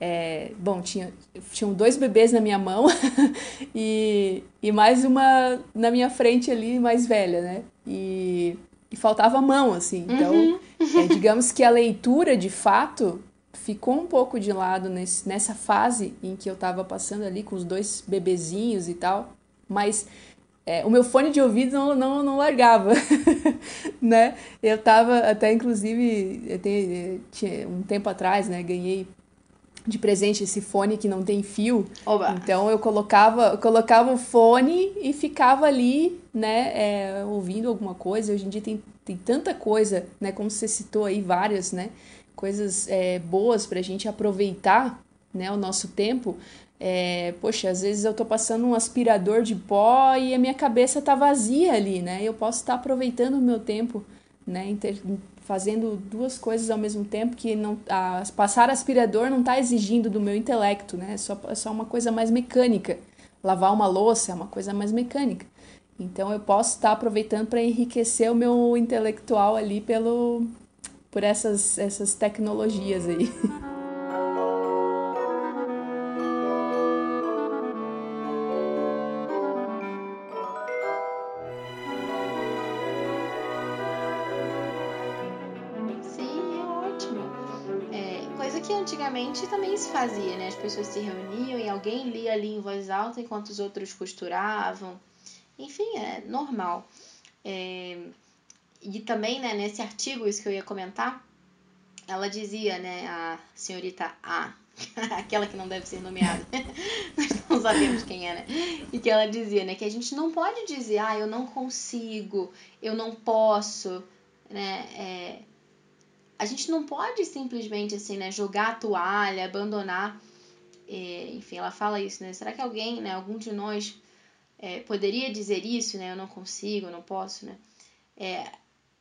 é, bom, tinha, tinham dois bebês na minha mão *laughs* e, e mais uma na minha frente ali, mais velha, né? E, e faltava mão, assim. Então, uhum. é, digamos que a leitura, de fato, ficou um pouco de lado nesse, nessa fase em que eu estava passando ali com os dois bebezinhos e tal. Mas é, o meu fone de ouvido não, não, não largava, *laughs* né? Eu tava até, inclusive, eu tenho, tinha, um tempo atrás, né, ganhei de presente esse fone que não tem fio. Oba. Então eu colocava, eu colocava o fone e ficava ali, né, é, ouvindo alguma coisa. Hoje em dia tem, tem tanta coisa, né, como você citou aí, várias, né, coisas é, boas pra gente aproveitar, né, o nosso tempo. É, poxa, às vezes eu tô passando um aspirador de pó e a minha cabeça tá vazia ali, né? Eu posso estar aproveitando o meu tempo, né? Inter fazendo duas coisas ao mesmo tempo que não a, passar aspirador não está exigindo do meu intelecto, né? É só, é só uma coisa mais mecânica. Lavar uma louça é uma coisa mais mecânica. Então eu posso estar aproveitando para enriquecer o meu intelectual ali pelo por essas essas tecnologias aí. *laughs* fazia, né? As pessoas se reuniam e alguém lia ali em voz alta enquanto os outros costuravam. Enfim, é normal. É... E também, né, nesse artigo, isso que eu ia comentar, ela dizia, né, a senhorita A, *laughs* aquela que não deve ser nomeada, *laughs* nós não sabemos quem é, né? E que ela dizia, né, que a gente não pode dizer, ah, eu não consigo, eu não posso, né? É, a gente não pode simplesmente assim, né, jogar a toalha, abandonar. É, enfim, ela fala isso, né? Será que alguém, né, algum de nós é, poderia dizer isso, né? Eu não consigo, eu não posso, né? É,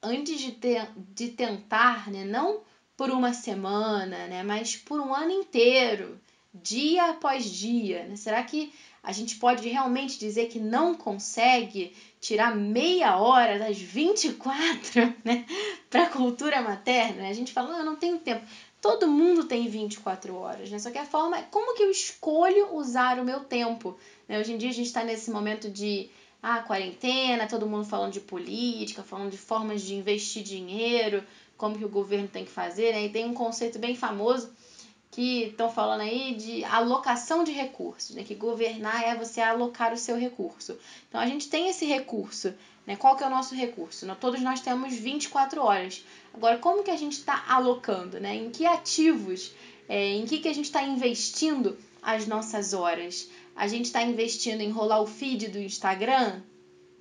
antes de, ter, de tentar, né, não por uma semana, né? Mas por um ano inteiro, dia após dia, né? Será que a gente pode realmente dizer que não consegue tirar meia hora das 24, né, para a cultura materna? A gente fala, ah, eu não tenho tempo. Todo mundo tem 24 horas, né? Só que a forma é como que eu escolho usar o meu tempo. Né? Hoje em dia a gente está nesse momento de ah, quarentena, todo mundo falando de política, falando de formas de investir dinheiro, como que o governo tem que fazer, né? E tem um conceito bem famoso que estão falando aí de alocação de recursos, né? Que governar é você alocar o seu recurso. Então a gente tem esse recurso, né? Qual que é o nosso recurso? Todos nós temos 24 horas. Agora, como que a gente está alocando, né? Em que ativos, é, em que, que a gente está investindo as nossas horas? A gente está investindo em rolar o feed do Instagram,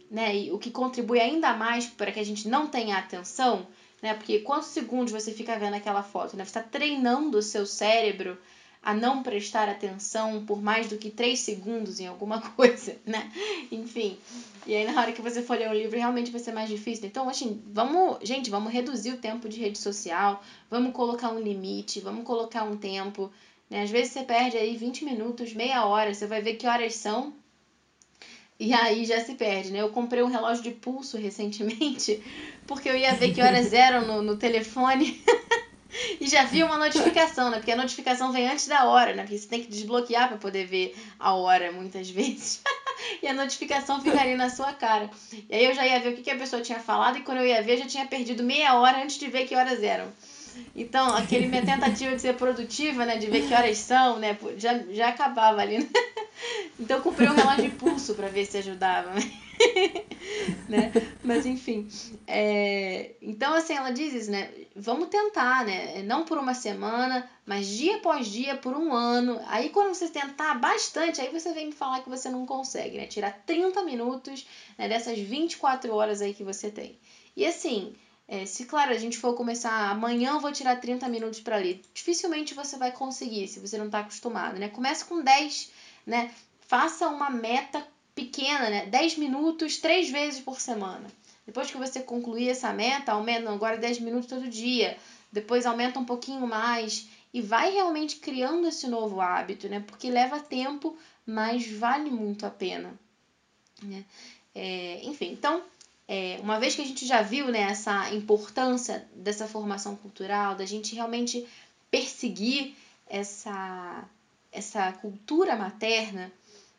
né? E o que contribui ainda mais para que a gente não tenha atenção né? Porque quantos segundos você fica vendo aquela foto, né? Você está treinando o seu cérebro a não prestar atenção por mais do que três segundos em alguma *laughs* coisa, né? Enfim. E aí na hora que você for ler um livro realmente vai ser mais difícil. Então, assim, vamos, gente, vamos reduzir o tempo de rede social, vamos colocar um limite, vamos colocar um tempo, né? Às vezes você perde aí 20 minutos, meia hora, você vai ver que horas são, e aí já se perde, né? Eu comprei um relógio de pulso recentemente, *laughs* porque eu ia ver que horas eram no, no telefone. *laughs* e já vi uma notificação, né? Porque a notificação vem antes da hora, né? Porque você tem que desbloquear para poder ver a hora muitas *laughs* vezes. e a notificação fica ali na sua cara. E aí eu já ia ver o que, que a pessoa tinha falado, e quando eu ia ver, eu já tinha perdido meia hora antes de ver que horas eram. Então, aquele minha tentativa de ser produtiva, né? De ver que horas são, né? Já, já acabava ali, né? Então eu comprei um relógio de pulso para ver se ajudava. *laughs* né? Mas enfim. É... Então, assim, ela diz isso, né? Vamos tentar, né? Não por uma semana, mas dia após dia, por um ano. Aí quando você tentar bastante, aí você vem me falar que você não consegue, né? Tirar 30 minutos né, dessas 24 horas aí que você tem. E assim, é, se, claro, a gente for começar amanhã, eu vou tirar 30 minutos para ler. Dificilmente você vai conseguir se você não está acostumado, né? Comece com 10 né? Faça uma meta pequena, né? 10 minutos, três vezes por semana. Depois que você concluir essa meta, aumenta agora 10 minutos todo dia. Depois aumenta um pouquinho mais e vai realmente criando esse novo hábito, né? Porque leva tempo, mas vale muito a pena. Né? É, enfim, então, é, uma vez que a gente já viu né, essa importância dessa formação cultural, da gente realmente perseguir essa essa cultura materna,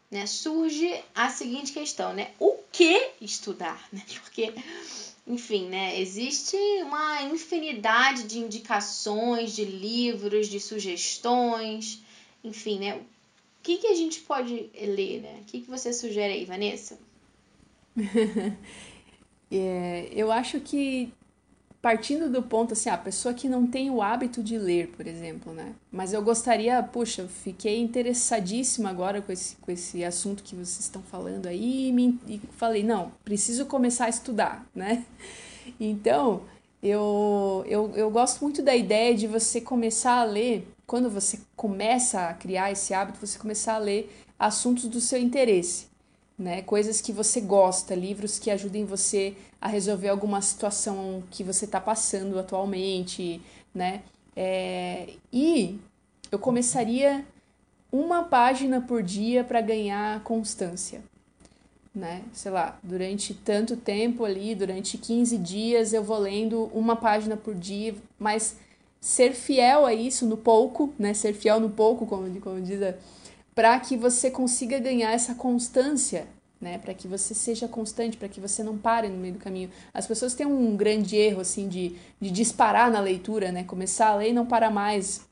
né, surge a seguinte questão, né? O que estudar, né? *laughs* Porque, enfim, né, existe uma infinidade de indicações, de livros, de sugestões, enfim, né? O que, que a gente pode ler, né? O que, que você sugere aí, Vanessa? *laughs* é, eu acho que partindo do ponto assim, a pessoa que não tem o hábito de ler, por exemplo, né? Mas eu gostaria, puxa, fiquei interessadíssima agora com esse, com esse assunto que vocês estão falando aí e, me, e falei, não, preciso começar a estudar, né? *laughs* Então, eu, eu, eu gosto muito da ideia de você começar a ler, quando você começa a criar esse hábito, você começar a ler assuntos do seu interesse né? Coisas que você gosta, livros que ajudem você a resolver alguma situação que você está passando atualmente, né? É, e eu começaria uma página por dia para ganhar constância, né? Sei lá, durante tanto tempo ali, durante 15 dias eu vou lendo uma página por dia, mas ser fiel a isso no pouco, né? Ser fiel no pouco, como, como diz a para que você consiga ganhar essa constância, né? Para que você seja constante, para que você não pare no meio do caminho. As pessoas têm um grande erro assim de, de disparar na leitura, né? Começar a ler e não parar mais,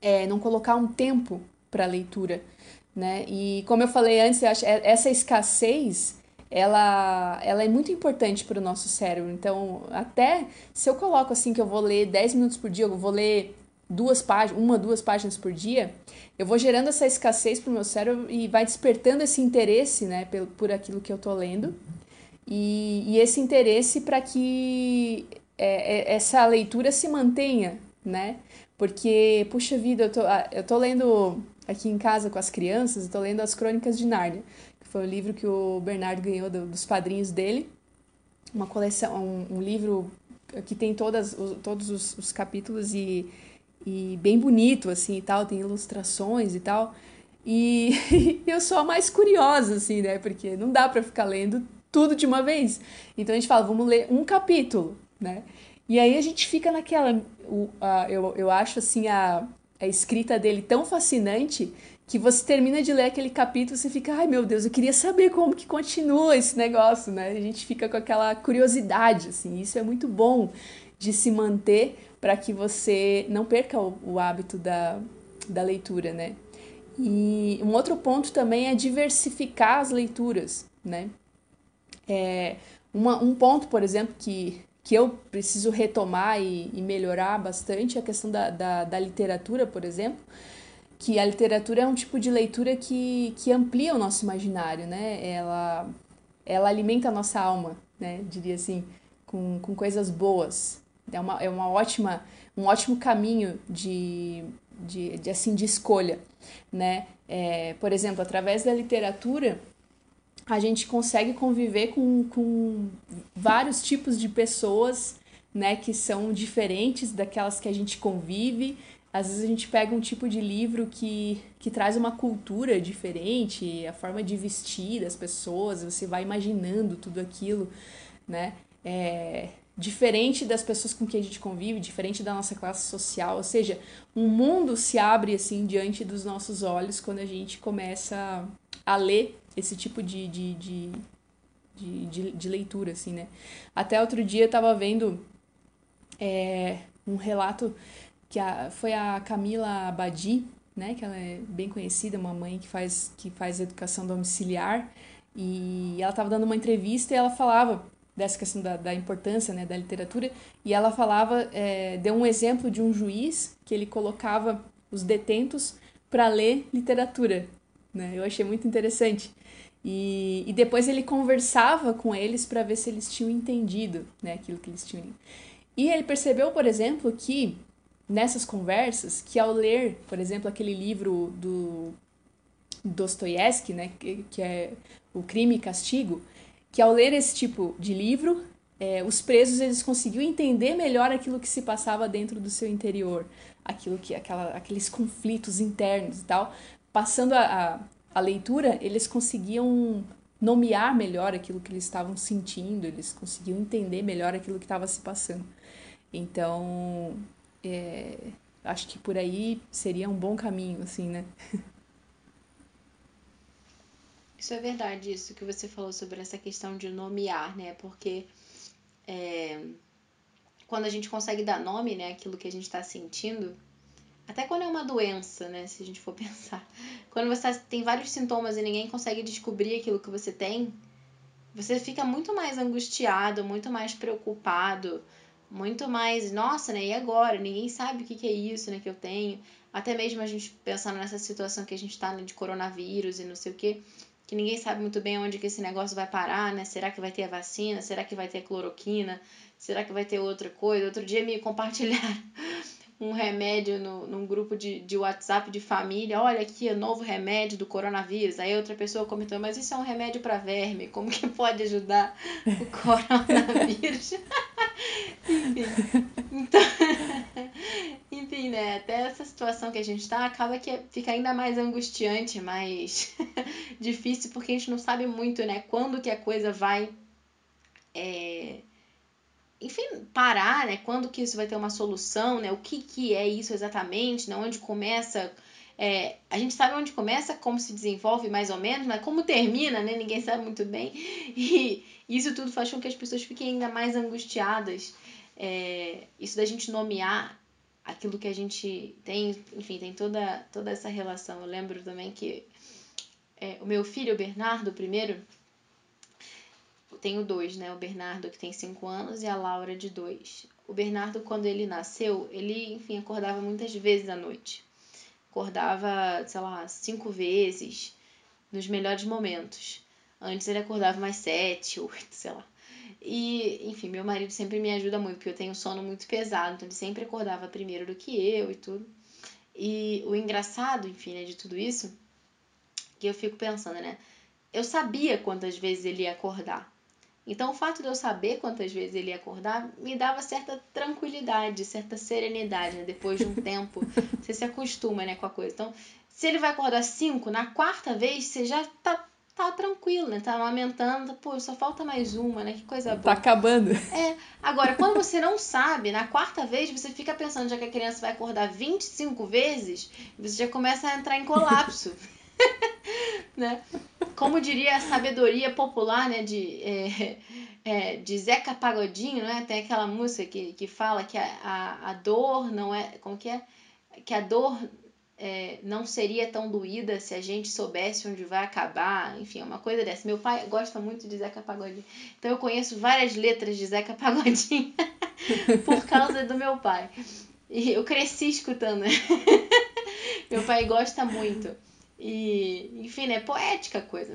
é, não colocar um tempo para a leitura, né? E como eu falei antes, eu acho, é, essa escassez ela, ela é muito importante para o nosso cérebro. Então, até se eu coloco assim que eu vou ler 10 minutos por dia, eu vou ler duas páginas, uma, duas páginas por dia, eu vou gerando essa escassez para o meu cérebro e vai despertando esse interesse, né, por, por aquilo que eu tô lendo. E, e esse interesse para que é, é, essa leitura se mantenha, né? Porque, puxa vida, eu tô, ah, eu tô lendo aqui em casa com as crianças, eu tô lendo As Crônicas de Nárnia, que foi um livro que o Bernardo ganhou do, dos padrinhos dele. Uma coleção, um, um livro que tem todas, todos os, os capítulos e, e bem bonito, assim, e tal, tem ilustrações e tal. E *laughs* eu sou a mais curiosa, assim, né? Porque não dá para ficar lendo tudo de uma vez. Então a gente fala, vamos ler um capítulo, né? E aí a gente fica naquela. O, a, eu, eu acho, assim, a, a escrita dele tão fascinante que você termina de ler aquele capítulo você fica, ai meu Deus, eu queria saber como que continua esse negócio, né? A gente fica com aquela curiosidade, assim, isso é muito bom de se manter para que você não perca o, o hábito da, da leitura, né? E um outro ponto também é diversificar as leituras, né? É, uma, um ponto, por exemplo, que, que eu preciso retomar e, e melhorar bastante é a questão da, da, da, literatura, por exemplo, que a literatura é um tipo de leitura que, que amplia o nosso imaginário, né? Ela, ela alimenta a nossa alma, né? Diria assim, com, com coisas boas. É uma, é uma ótima, um ótimo caminho de, de, de, assim, de escolha, né? É, por exemplo, através da literatura, a gente consegue conviver com, com vários tipos de pessoas, né, que são diferentes daquelas que a gente convive. Às vezes a gente pega um tipo de livro que, que traz uma cultura diferente, a forma de vestir das pessoas, você vai imaginando tudo aquilo, né? É, diferente das pessoas com quem a gente convive, diferente da nossa classe social, ou seja, um mundo se abre assim diante dos nossos olhos quando a gente começa a ler esse tipo de, de, de, de, de, de leitura, assim, né? Até outro dia eu tava vendo é, um relato que a, foi a Camila Abadi, né? Que ela é bem conhecida, uma mãe que faz, que faz educação domiciliar, e ela estava dando uma entrevista e ela falava dessa questão da, da importância né, da literatura, e ela falava, é, deu um exemplo de um juiz que ele colocava os detentos para ler literatura. Né? Eu achei muito interessante. E, e depois ele conversava com eles para ver se eles tinham entendido né, aquilo que eles tinham lido. E ele percebeu, por exemplo, que nessas conversas, que ao ler, por exemplo, aquele livro do Dostoiévski, né, que, que é O Crime e Castigo, que ao ler esse tipo de livro, é, os presos eles conseguiam entender melhor aquilo que se passava dentro do seu interior, aquilo que aquela, aqueles conflitos internos e tal. Passando a, a, a leitura, eles conseguiam nomear melhor aquilo que eles estavam sentindo, eles conseguiam entender melhor aquilo que estava se passando. Então, é, acho que por aí seria um bom caminho, assim, né? *laughs* Isso é verdade, isso que você falou sobre essa questão de nomear, né? Porque é, quando a gente consegue dar nome, né, aquilo que a gente está sentindo, até quando é uma doença, né, se a gente for *laughs* pensar, quando você tem vários sintomas e ninguém consegue descobrir aquilo que você tem, você fica muito mais angustiado, muito mais preocupado, muito mais, nossa, né, e agora? Ninguém sabe o que, que é isso, né, que eu tenho. Até mesmo a gente pensando nessa situação que a gente está né, de coronavírus e não sei o que, que ninguém sabe muito bem onde que esse negócio vai parar, né? Será que vai ter a vacina? Será que vai ter cloroquina? Será que vai ter outra coisa? Outro dia me *laughs* compartilharam um remédio no, num grupo de, de WhatsApp de família. Olha aqui, o novo remédio do coronavírus. Aí outra pessoa comentou, mas isso é um remédio para verme. Como que pode ajudar o *laughs* coronavírus? *laughs* Enfim. Né? Até essa situação que a gente tá acaba que fica ainda mais angustiante, mais *laughs* difícil, porque a gente não sabe muito, né? Quando que a coisa vai. É... Enfim, parar, né? Quando que isso vai ter uma solução, né? O que, que é isso exatamente, né? Onde começa. É, a gente sabe onde começa, como se desenvolve mais ou menos, mas como termina, né? Ninguém sabe muito bem. *laughs* E isso tudo faz com que as pessoas fiquem ainda mais angustiadas. É, isso da gente nomear aquilo que a gente tem, enfim, tem toda, toda essa relação. Eu lembro também que é, o meu filho, o Bernardo, primeiro, tenho dois, né? O Bernardo que tem cinco anos e a Laura de dois. O Bernardo, quando ele nasceu, ele, enfim, acordava muitas vezes à noite. Acordava, sei lá, cinco vezes nos melhores momentos. Antes ele acordava mais sete, oito, sei lá. E, enfim, meu marido sempre me ajuda muito, porque eu tenho sono muito pesado, então ele sempre acordava primeiro do que eu e tudo. E o engraçado, enfim, né, de tudo isso, que eu fico pensando, né? Eu sabia quantas vezes ele ia acordar. Então, o fato de eu saber quantas vezes ele ia acordar me dava certa tranquilidade, certa serenidade. Né? Depois de um *laughs* tempo, você se acostuma né, com a coisa. Então, se ele vai acordar cinco, na quarta vez você já tá, tá tranquilo, né? Tá amamentando, pô, só falta mais uma, né? Que coisa tá boa. Tá acabando. É. Agora, quando você não *laughs* sabe, na quarta vez você fica pensando já que a criança vai acordar 25 vezes, você já começa a entrar em colapso. *laughs* né? Como diria a sabedoria popular, né, de, é, é, de Zeca Pagodinho, né? Tem aquela música que, que fala que a, a, a dor não é, como que é? Que a dor é, não seria tão doída se a gente soubesse onde vai acabar, enfim, é uma coisa dessa. Meu pai gosta muito de Zeca Pagodinho, então eu conheço várias letras de Zeca Pagodinho *laughs* por causa do meu pai. E eu cresci escutando. Né? *laughs* meu pai gosta muito. E, enfim, é poética a coisa,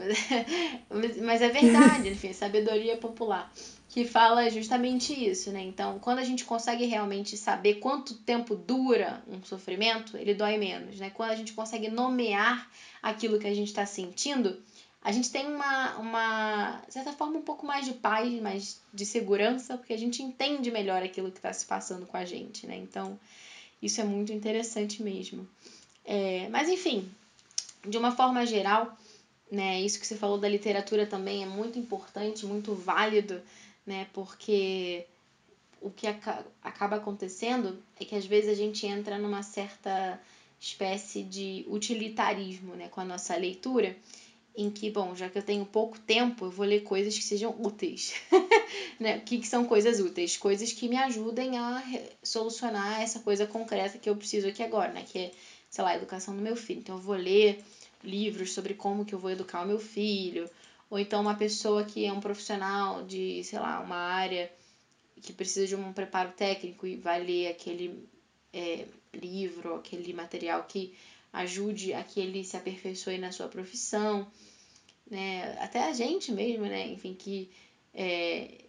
mas, *laughs* mas é verdade, enfim, sabedoria popular, que fala justamente isso, né? Então, quando a gente consegue realmente saber quanto tempo dura um sofrimento, ele dói menos, né? Quando a gente consegue nomear aquilo que a gente está sentindo, a gente tem uma, uma, certa forma, um pouco mais de paz, mais de segurança, porque a gente entende melhor aquilo que está se passando com a gente, né? Então, isso é muito interessante mesmo. É, mas, enfim, de uma forma geral, né, isso que você falou da literatura também é muito importante, muito válido, né, porque o que acaba acontecendo é que às vezes a gente entra numa certa espécie de utilitarismo, né, com a nossa leitura, em que, bom, já que eu tenho pouco tempo, eu vou ler coisas que sejam úteis. *laughs* né? O que, que são coisas úteis? Coisas que me ajudem a solucionar essa coisa concreta que eu preciso aqui agora, né? Que é, sei lá, a educação do meu filho. Então, eu vou ler livros sobre como que eu vou educar o meu filho, ou então uma pessoa que é um profissional de, sei lá, uma área que precisa de um preparo técnico e vai ler aquele é, livro, aquele material que ajude a que ele se aperfeiçoe na sua profissão, né? Até a gente mesmo, né? Enfim, que é,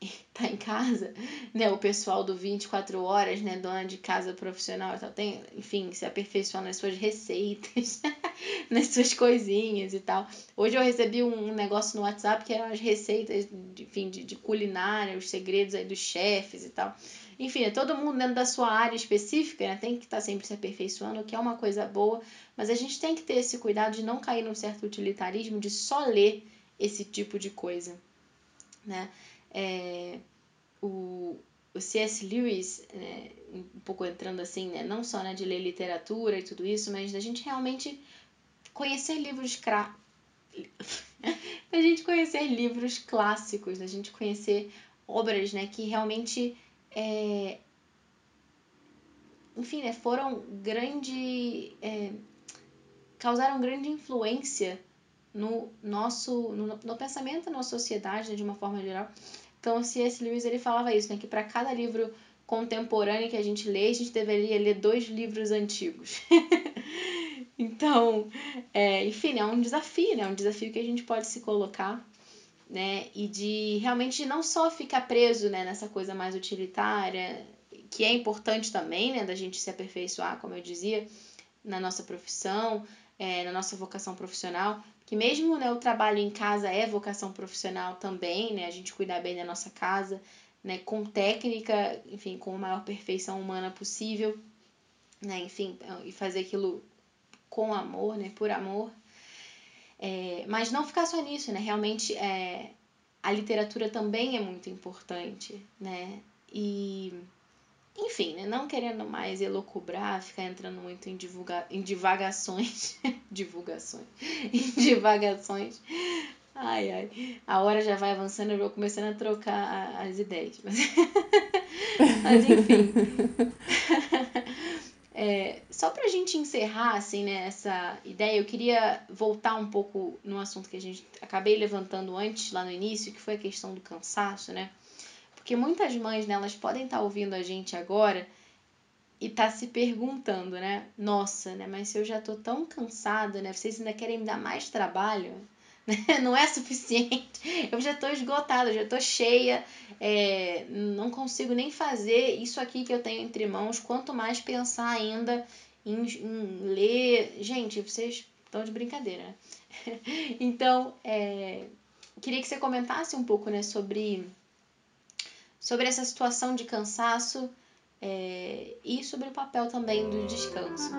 *laughs* tá em casa, né? O pessoal do 24 horas, né? Dona de casa profissional e tal, tem, enfim, se aperfeiçoar nas suas receitas, *laughs* nas suas coisinhas e tal. Hoje eu recebi um negócio no WhatsApp que eram as receitas, de, enfim, de, de culinária, os segredos aí dos chefes e tal. Enfim, é todo mundo dentro da sua área específica, né? Tem que estar tá sempre se aperfeiçoando, que é uma coisa boa, mas a gente tem que ter esse cuidado de não cair num certo utilitarismo de só ler esse tipo de coisa, né? É, o, o C.S. Lewis, né, um pouco entrando assim, né, não só né, de ler literatura e tudo isso, mas da gente realmente conhecer livros cra... *laughs* da gente conhecer livros clássicos, da gente conhecer obras né, que realmente é, enfim, né, foram grande é, causaram grande influência no nosso no, no pensamento na sociedade né, de uma forma geral então, C.S. Lewis ele falava isso, né, que para cada livro contemporâneo que a gente lê, a gente deveria ler dois livros antigos. *laughs* então, é, enfim, é um desafio, né? É um desafio que a gente pode se colocar, né? E de realmente não só ficar preso né, nessa coisa mais utilitária, que é importante também, né? Da gente se aperfeiçoar, como eu dizia, na nossa profissão, é, na nossa vocação profissional, que mesmo né, o trabalho em casa é vocação profissional também, né, a gente cuidar bem da nossa casa, né, com técnica, enfim, com a maior perfeição humana possível, né, enfim, e fazer aquilo com amor, né, por amor. É, mas não ficar só nisso, né, realmente é, a literatura também é muito importante, né, e enfim, né? não querendo mais elocubrar, ficar entrando muito em, divulga... em divagações. *laughs* divulgações. em divagações. Ai, ai. A hora já vai avançando, eu vou começando a trocar as ideias. Mas, *laughs* mas enfim. *laughs* é, só pra gente encerrar, assim, né, essa ideia, eu queria voltar um pouco no assunto que a gente acabei levantando antes, lá no início, que foi a questão do cansaço, né? Porque muitas mães, né, elas podem estar tá ouvindo a gente agora e tá se perguntando, né? Nossa, né? Mas se eu já tô tão cansada, né? Vocês ainda querem me dar mais trabalho? *laughs* Né? Não é suficiente. Eu já tô esgotada, já tô cheia, é, não consigo nem fazer isso aqui que eu tenho entre mãos. Quanto mais pensar ainda em, em ler. Gente, vocês estão de brincadeira, né? *laughs* Então, é, queria que você comentasse um pouco, né, sobre, sobre essa situação de cansaço é, e sobre o papel também do descanso.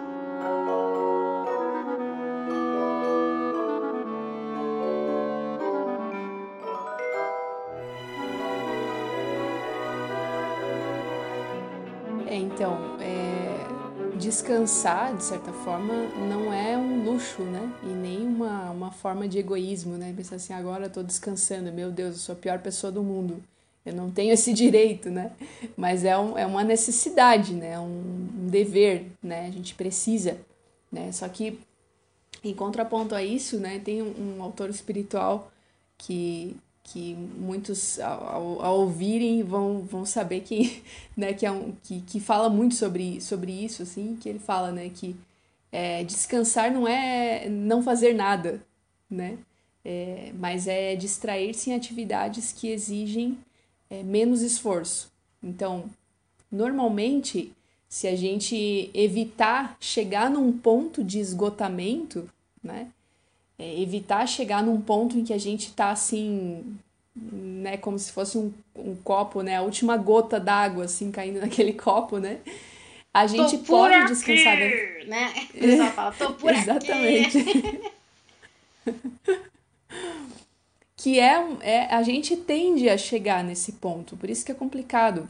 É, então, é, descansar, de certa forma, não é um luxo, né? E nem uma, uma forma de egoísmo, né? Pensar assim, agora eu tô descansando, meu Deus, eu sou a pior pessoa do mundo. Eu não tenho esse direito, né? Mas é, um, é uma necessidade, né? Um, um dever, né? A gente precisa, né? Só que, em contraponto a isso, né? Tem um, um autor espiritual que, que muitos ao, ao, ouvirem vão, vão saber que, *laughs* né, que, é um, que, que fala muito sobre, sobre isso, assim, que ele fala, né, que é, descansar não é não fazer nada, né, é, mas é distrair-se em atividades que exigem é, menos esforço. Então, normalmente, se a gente evitar chegar num ponto de esgotamento, né, é, evitar chegar num ponto em que a gente está assim, né, como se fosse um, um copo, né, a última gota d'água assim caindo *laughs* naquele copo, né? A gente pode aqui, descansar, né? O pessoal fala, tô por *laughs* Exatamente. *laughs* que é, é a gente tende a chegar nesse ponto, por isso que é complicado.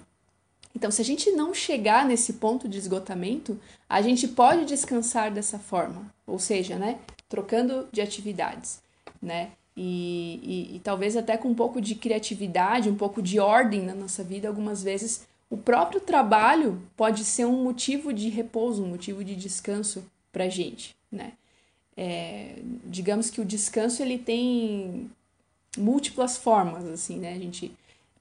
Então, se a gente não chegar nesse ponto de esgotamento, a gente pode descansar dessa forma, ou seja, né, trocando de atividades, né? E, e, e, talvez até com um pouco de criatividade, um pouco de ordem na nossa vida, algumas vezes o próprio trabalho pode ser um motivo de repouso, um motivo de descanso para gente, né? É, digamos que o descanso ele tem múltiplas formas, assim, né? A gente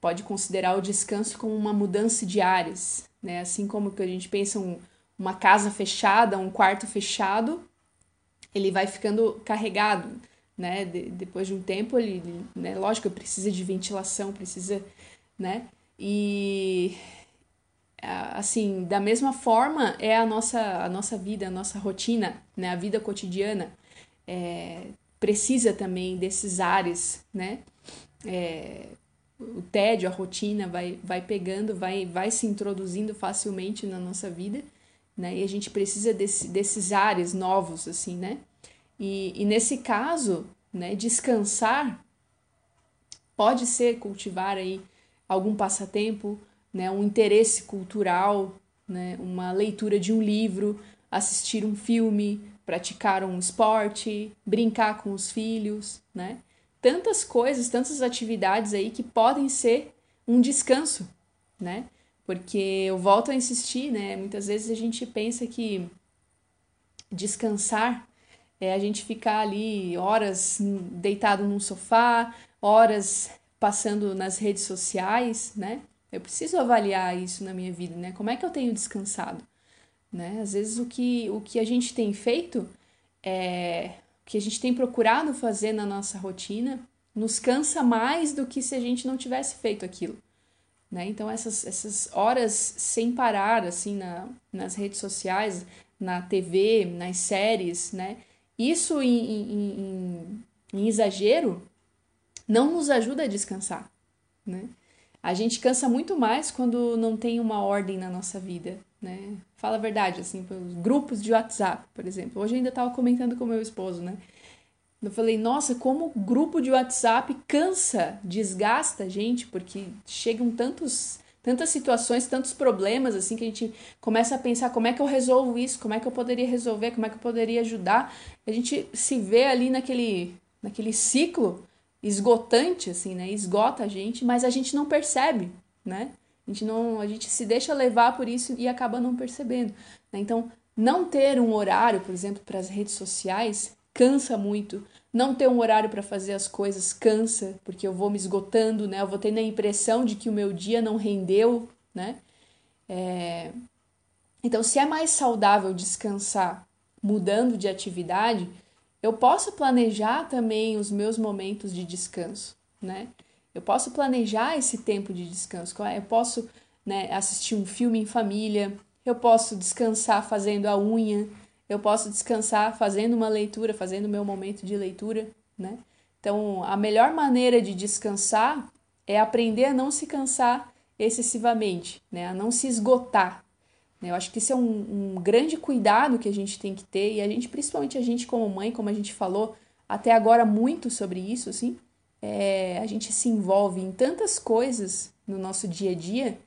pode considerar o descanso como uma mudança de áreas, né? Assim como que a gente pensa um, uma casa fechada, um quarto fechado, ele vai ficando carregado, né? De, depois de um tempo, ele, né? Lógico, precisa de ventilação, precisa, né? E assim, da mesma forma é a nossa a nossa vida, a nossa rotina, né? A vida cotidiana é, precisa também desses ares, né? É, o tédio, a rotina vai, vai pegando, vai, vai se introduzindo facilmente na nossa vida, né? E a gente precisa desse, desses ares novos, assim, né? E, e nesse caso, né, descansar pode ser cultivar aí algum passatempo, né, um interesse cultural, né, uma leitura de um livro, assistir um filme, praticar um esporte, brincar com os filhos, né? Tantas coisas, tantas atividades aí que podem ser um descanso, né? Porque eu volto a insistir, né? Muitas vezes a gente pensa que descansar é a gente ficar ali horas deitado num sofá, horas passando nas redes sociais, né? Eu preciso avaliar isso na minha vida, né? Como é que eu tenho descansado? Né? Às vezes o que, o que a gente tem feito, é, o que a gente tem procurado fazer na nossa rotina, nos cansa mais do que se a gente não tivesse feito aquilo. Né? Então essas, essas horas sem parar assim na, nas redes sociais, na TV, nas séries, né? Isso em, em, em, em exagero não nos ajuda a descansar, né? A gente cansa muito mais quando não tem uma ordem na nossa vida, né? Fala a verdade, assim, pelos grupos de WhatsApp, por exemplo. Hoje ainda estava comentando com meu esposo, né? Eu falei, nossa, como grupo de WhatsApp cansa, desgasta a gente, porque chegam tantos, tantas situações, tantos problemas, assim, que a gente começa a pensar como é que eu resolvo isso, como é que eu poderia resolver, como é que eu poderia ajudar. A gente se vê ali naquele, naquele ciclo esgotante, assim, né? Esgota a gente, mas a gente não percebe, né? A gente não, a gente se deixa levar por isso e acaba não percebendo. Né? Então, não ter um horário, por exemplo, para as redes sociais cansa muito. Não ter um horário para fazer as coisas cansa, porque eu vou me esgotando, né? Eu vou tendo a impressão de que o meu dia não rendeu, né? É... Então, se é mais saudável descansar mudando de atividade, eu posso planejar também os meus momentos de descanso, né? Eu posso planejar esse tempo de descanso. Eu posso né, assistir um filme em família, eu posso descansar fazendo a unha, eu posso descansar fazendo uma leitura, fazendo meu momento de leitura, né? Então, a melhor maneira de descansar é aprender a não se cansar excessivamente, né? a não se esgotar. Né? Eu acho que isso é um, um grande cuidado que a gente tem que ter, e a gente, principalmente a gente como mãe, como a gente falou até agora muito sobre isso, assim, é, a gente se envolve em tantas coisas no nosso dia a dia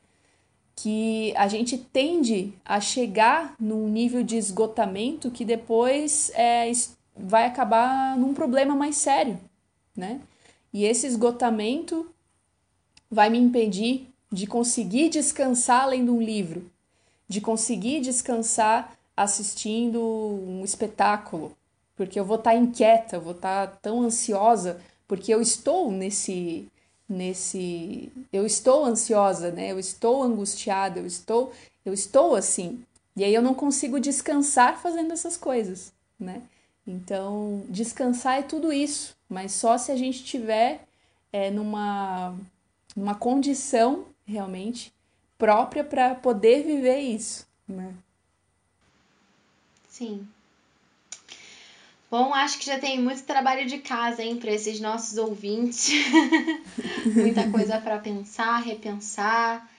que a gente tende a chegar num nível de esgotamento que depois é, vai acabar num problema mais sério, né? E esse esgotamento vai me impedir de conseguir descansar lendo um livro, de conseguir descansar assistindo um espetáculo, porque eu vou estar tá inquieta, eu vou estar tá tão ansiosa, porque eu estou nesse nesse eu estou ansiosa, né? Eu estou angustiada, eu estou eu estou assim. E aí eu não consigo descansar fazendo essas coisas, né? Então, descansar é tudo isso, mas só se a gente tiver é, numa, numa condição realmente própria para poder viver isso, né? Sim. Bom, acho que já tem muito trabalho de casa, hein, para esses nossos ouvintes. *laughs* Muita coisa para pensar, repensar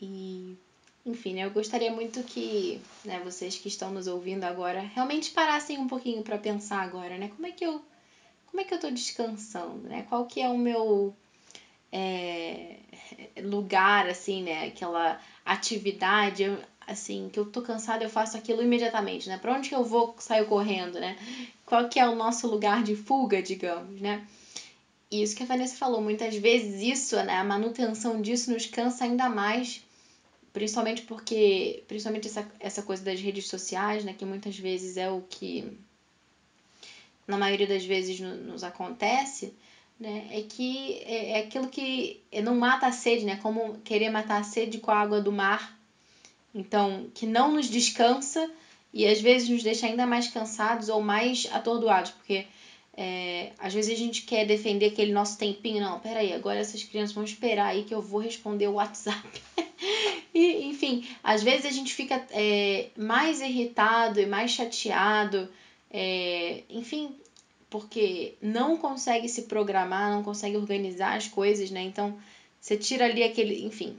e enfim, né, eu gostaria muito que né, vocês que estão nos ouvindo agora realmente parassem um pouquinho para pensar agora, né? Como é que eu como é que eu estou descansando, né? Qual que é o meu é, lugar, assim, né? Aquela atividade, assim, que eu tô cansada, eu faço aquilo imediatamente, né? Para onde que eu vou, saio correndo, né? Qual que é o nosso lugar de fuga, digamos, né? E isso que a Vanessa falou, muitas vezes isso, né, a manutenção disso nos cansa ainda mais, principalmente porque, principalmente essa, essa coisa das redes sociais, né, que muitas vezes é o que, na maioria das vezes, no, nos acontece, né, é que é, é aquilo que não mata a sede, né, como querer matar a sede com a água do mar, então, que não nos descansa e às vezes nos deixa ainda mais cansados ou mais atordoados, porque é, às vezes a gente quer defender aquele nosso tempinho, não, peraí, agora essas crianças vão esperar aí que eu vou responder o WhatsApp. *laughs* e, enfim, às vezes a gente fica é, mais irritado e mais chateado, é, enfim, porque não consegue se programar, não consegue organizar as coisas, né? Então, você tira ali aquele, enfim,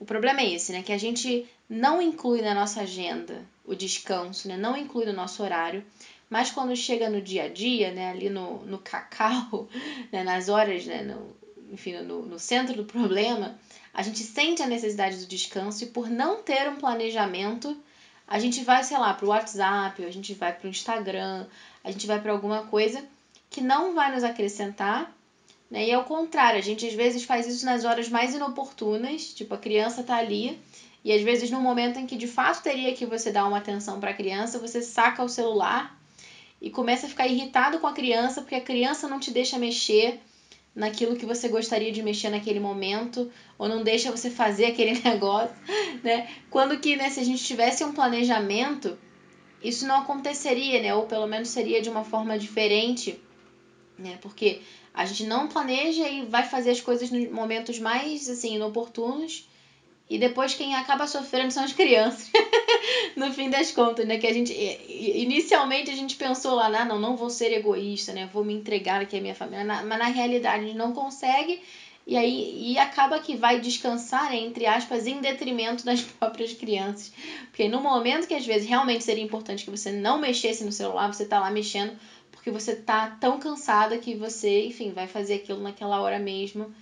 o problema é esse, né? Que a gente não inclui na nossa agenda o descanso, né? Não inclui no nosso horário. Mas quando chega no dia a dia, né? Ali no, no cacau, *laughs* né? nas horas, né? No, enfim, no, no centro do problema, a gente sente a necessidade do descanso e por não ter um planejamento, a gente vai, sei lá, para o WhatsApp, a gente vai para o Instagram, a gente vai para alguma coisa que não vai nos acrescentar né? E ao contrário, a gente às vezes faz isso nas horas mais inoportunas, tipo a criança tá ali, e às vezes no momento em que de fato teria que você dar uma atenção para a criança, você saca o celular e começa a ficar irritado com a criança porque a criança não te deixa mexer naquilo que você gostaria de mexer naquele momento ou não deixa você fazer aquele *laughs* negócio, né? Quando que, né, se a gente tivesse um planejamento, isso não aconteceria, né? Ou pelo menos seria de uma forma diferente, né? Porque a gente não planeja e vai fazer as coisas nos momentos mais assim inoportunos. E depois quem acaba sofrendo são as crianças. *laughs* no fim das contas, né? Que a gente. Inicialmente a gente pensou lá, ah, não, não vou ser egoísta, né? Vou me entregar aqui à minha família. mas na realidade a gente não consegue. E aí e acaba que vai descansar, entre aspas, em detrimento das *laughs* próprias crianças. Porque no momento que às vezes realmente seria importante que você não mexesse no celular, você tá lá mexendo porque você tá tão cansada que você, enfim, vai fazer aquilo naquela hora mesmo.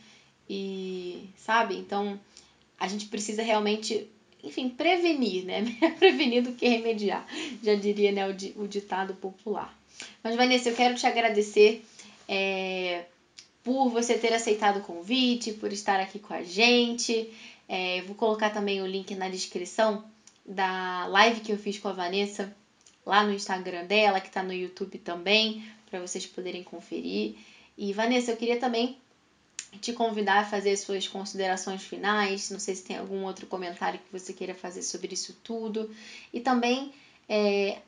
E, sabe? Então, a gente precisa realmente, enfim, prevenir, né? *laughs* Prevenir do que remediar, já diria né, o, o ditado popular. Mas, Vanessa, eu quero te agradecer é, por você ter aceitado o convite, por estar aqui com a gente. É, vou colocar também o link na descrição da live que eu fiz com a Vanessa lá no Instagram dela, que está no YouTube também, para vocês poderem conferir. E Vanessa, eu queria também te convidar a fazer suas considerações finais. Não sei se tem algum outro comentário que você queira fazer sobre isso tudo. E também, é,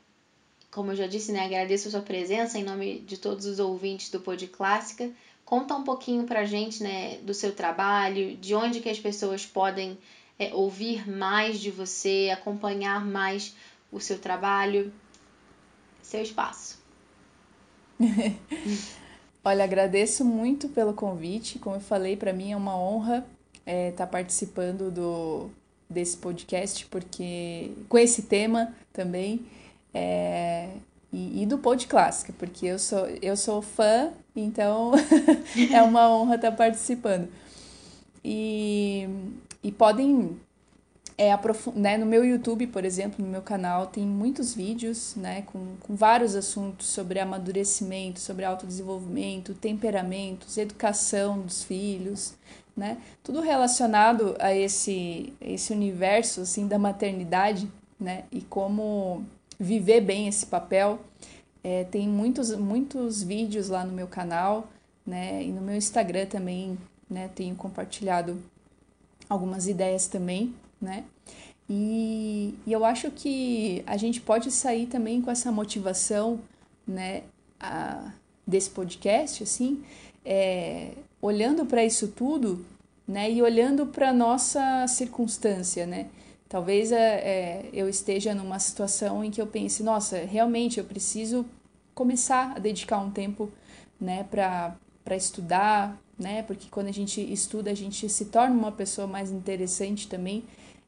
como eu já disse, né, agradeço a sua presença em nome de todos os ouvintes do Pod Clássica. Conta um pouquinho pra gente né, do seu trabalho, de onde que as pessoas podem é, ouvir mais de você, acompanhar mais o seu trabalho seu espaço. *laughs* Olha, agradeço muito pelo convite. Como eu falei, para mim é uma honra estar é, tá participando do, desse podcast, porque com esse tema também. É, e, e, do Pod Clássica, porque eu sou, eu sou fã, então *laughs* é uma honra estar participando. E, e podem é, né, no meu YouTube, por exemplo, no meu canal, tem muitos vídeos né, com, com vários assuntos sobre amadurecimento, sobre autodesenvolvimento, temperamentos, educação dos filhos, né? Tudo relacionado a esse, esse universo assim, da maternidade né? e como viver bem esse papel. É, tem muitos, muitos vídeos lá no meu canal né? e no meu Instagram também né? tenho compartilhado algumas ideias também né? E, e eu acho que a gente pode sair também com essa motivação, né, a, desse podcast, assim, é, olhando para isso tudo, né, e olhando para nossa circunstância, né? Talvez é, é, eu esteja numa situação em que eu pense, nossa, realmente eu preciso começar a dedicar um tempo, né, para para estudar, né? Porque quando a gente estuda, a gente se torna uma pessoa mais interessante também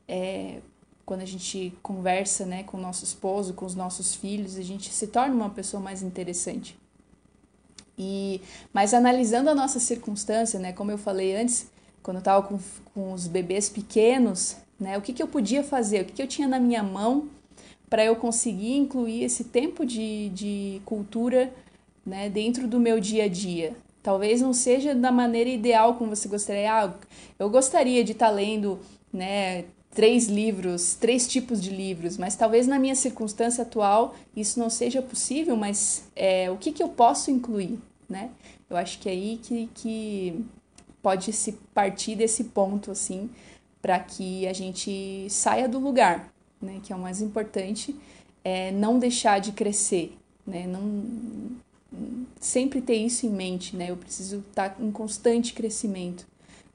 é, quando a gente conversa né, com o nosso esposo, com os nossos filhos, a gente se torna uma pessoa mais interessante. E, mas analisando a nossa circunstância, né, como eu falei antes, quando eu estava com, com os bebês pequenos, né, o que, que eu podia fazer, o que, que eu tinha na minha mão para eu conseguir incluir esse tempo de, de cultura né, dentro do meu dia a dia. Talvez não seja da maneira ideal como você gostaria. Ah, eu gostaria de estar tá lendo né, três livros, três tipos de livros, mas talvez na minha circunstância atual isso não seja possível, mas é, o que, que eu posso incluir, né? Eu acho que é aí que, que pode se partir desse ponto, assim, para que a gente saia do lugar, né? Que é o mais importante, é não deixar de crescer, né? Não, sempre ter isso em mente, né? Eu preciso estar em constante crescimento,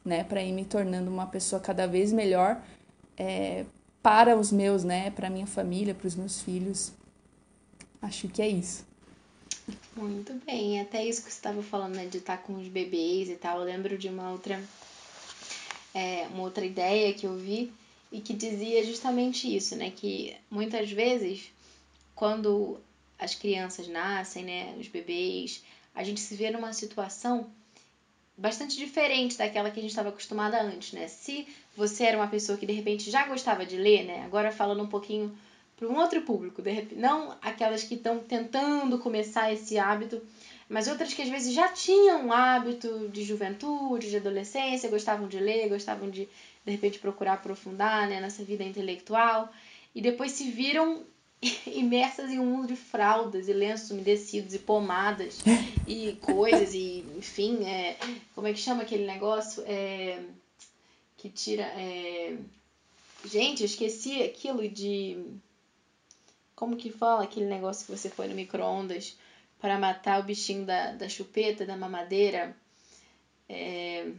né? Para ir me tornando uma pessoa cada vez melhor, é, para os meus, né? Para minha família, para os meus filhos. Acho que é isso. Muito bem, até isso que você estava falando, né, de estar com os bebês e tal. Eu lembro de uma outra, é, uma outra ideia que eu vi e que dizia justamente isso, né, que muitas vezes quando as crianças nascem, né, os bebês, a gente se vê numa situação bastante diferente daquela que a gente estava acostumada antes, né? Se você era uma pessoa que de repente já gostava de ler, né? Agora falando um pouquinho para um outro público, de repente, não aquelas que estão tentando começar esse hábito, mas outras que às vezes já tinham um hábito de juventude, de adolescência, gostavam de ler, gostavam de de repente procurar aprofundar, né, nessa vida intelectual e depois se viram *laughs* imersas em um mundo de fraldas e lenços umedecidos e pomadas e coisas e enfim é, como é que chama aquele negócio? É, que tira é, gente eu esqueci aquilo de como que fala aquele negócio que você põe no micro-ondas para matar o bichinho da, da chupeta da mamadeira? É,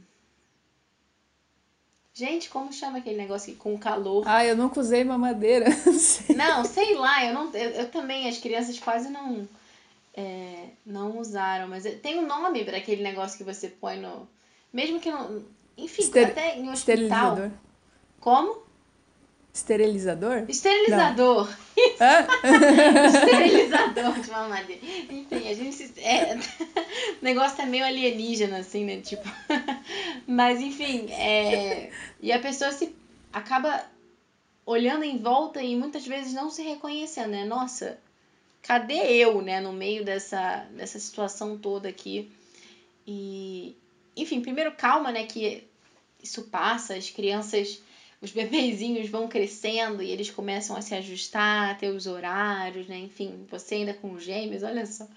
Gente, como chama aquele negócio com calor? Ah, eu nunca usei mamadeira. *laughs* não, sei lá, eu, não, eu, eu também, as crianças quase não, é, não usaram, mas tem um nome para aquele negócio que você põe no. Mesmo que não. Enfim, Ester até em hospital. Como? Esterilizador? Esterilizador. *laughs* Esterilizador de mamadeira. Enfim, a gente. É, o *laughs* negócio tá meio alienígena, assim, né? Tipo. *laughs* Mas, enfim. É, e a pessoa se acaba olhando em volta e muitas vezes não se reconhecendo, né? Nossa, cadê eu, né? No meio dessa, dessa situação toda aqui. E. Enfim, primeiro calma, né? Que isso passa, as crianças os bebezinhos vão crescendo e eles começam a se ajustar, a ter os horários, né? Enfim, você ainda com gêmeos, olha só.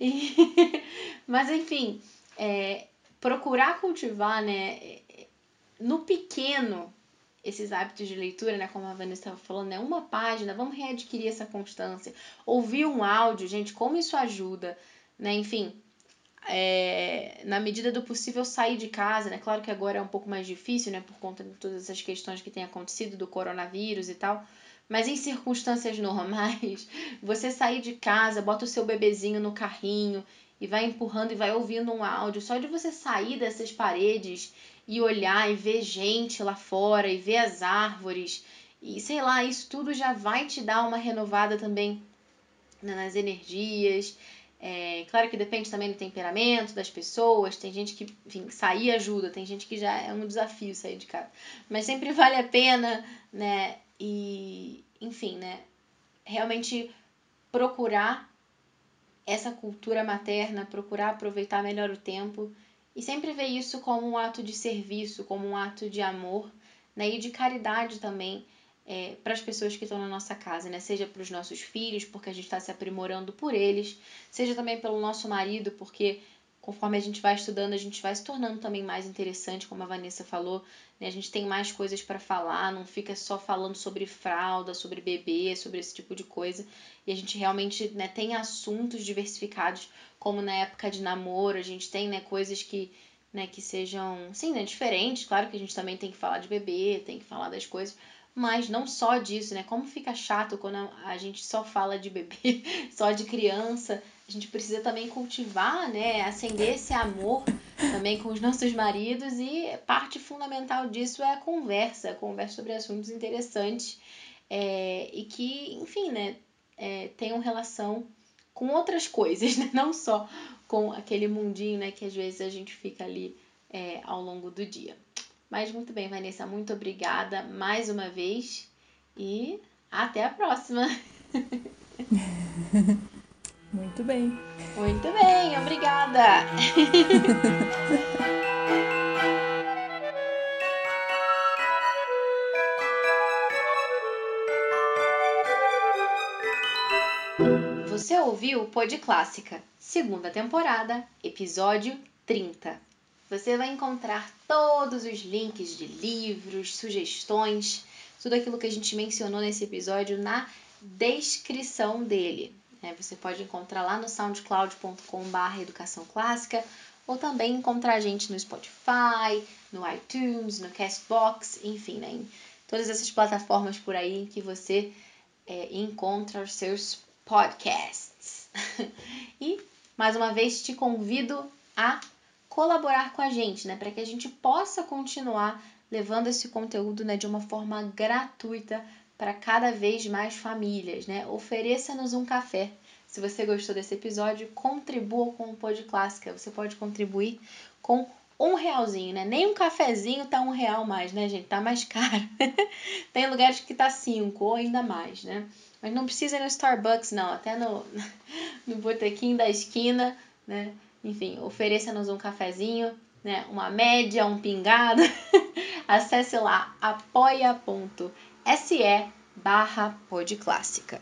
E... *laughs* Mas enfim, é, procurar cultivar, né, no pequeno esses hábitos de leitura, né, como a Vanessa estava falando, né, uma página, vamos readquirir essa constância. Ouvir um áudio, gente, como isso ajuda, né? Enfim, é, na medida do possível sair de casa, né? Claro que agora é um pouco mais difícil, né? Por conta de todas essas questões que têm acontecido do coronavírus e tal. Mas em circunstâncias normais, *laughs* você sair de casa, bota o seu bebezinho no carrinho e vai empurrando e vai ouvindo um áudio, só de você sair dessas paredes e olhar e ver gente lá fora e ver as árvores e sei lá, isso tudo já vai te dar uma renovada também né, nas energias. É, claro que depende também do temperamento das pessoas. Tem gente que, enfim, sair ajuda, tem gente que já é um desafio sair de casa. Mas sempre *laughs* vale a pena, né? E, enfim, né? Realmente procurar essa cultura materna, procurar aproveitar melhor o tempo e sempre ver isso como um ato de serviço, como um ato de amor né, e de caridade também é, para as pessoas que estão na nossa casa, né? Seja para os nossos filhos, porque a gente está se aprimorando por eles, seja também pelo nosso marido, porque conforme a gente vai estudando, a gente vai se tornando também mais interessante, como a Vanessa falou, né? A gente tem mais coisas para falar, não fica só falando sobre fralda, sobre bebê, sobre esse tipo de coisa. E a gente realmente né, tem assuntos diversificados, como na época de namoro, a gente tem né, coisas que, né, que sejam, sim, né, diferentes. Claro que a gente também tem que falar de bebê, tem que falar das coisas, mas não só disso, né? Como fica chato quando a gente só fala de bebê, *laughs* só de criança. A gente precisa também cultivar, né? Acender esse amor também com os nossos maridos e parte fundamental disso é a conversa, a conversa sobre assuntos interessantes é, e que, enfim, né? É, tenham relação com outras *laughs* coisas, né? Não só com aquele mundinho, né? Que às vezes a gente fica ali é, ao longo do dia. Mas muito bem, Vanessa, muito obrigada mais uma vez e até a próxima. *laughs* Muito bem. Muito bem, obrigada. *laughs* Você ouviu o Pod Clássica, segunda temporada, episódio 30. Você vai encontrar todos os links de livros, sugestões, tudo aquilo que a gente mencionou nesse episódio na descrição dele. É, você pode encontrar lá no soundcloud.com.br educação clássica ou também encontrar a gente no Spotify, no iTunes, no Castbox, enfim, né, em todas essas plataformas por aí que você é, encontra os seus podcasts. *laughs* e mais uma vez te convido a colaborar com a gente, né, para que a gente possa continuar levando esse conteúdo, né, de uma forma gratuita para cada vez mais famílias, né? Ofereça-nos um café. Se você gostou desse episódio, contribua com o Pod Clássica. Você pode contribuir com um realzinho, né? Nem um cafezinho tá um real mais, né, gente? Tá mais *laughs* caro. Tem lugares que tá cinco ou ainda mais, né? Mas não precisa ir no Starbucks, não. Até no, *laughs* no botequim da esquina, né? Enfim, ofereça-nos um cafezinho, né? uma média, um pingado. *laughs* Acesse lá apoia.se barra podclássica.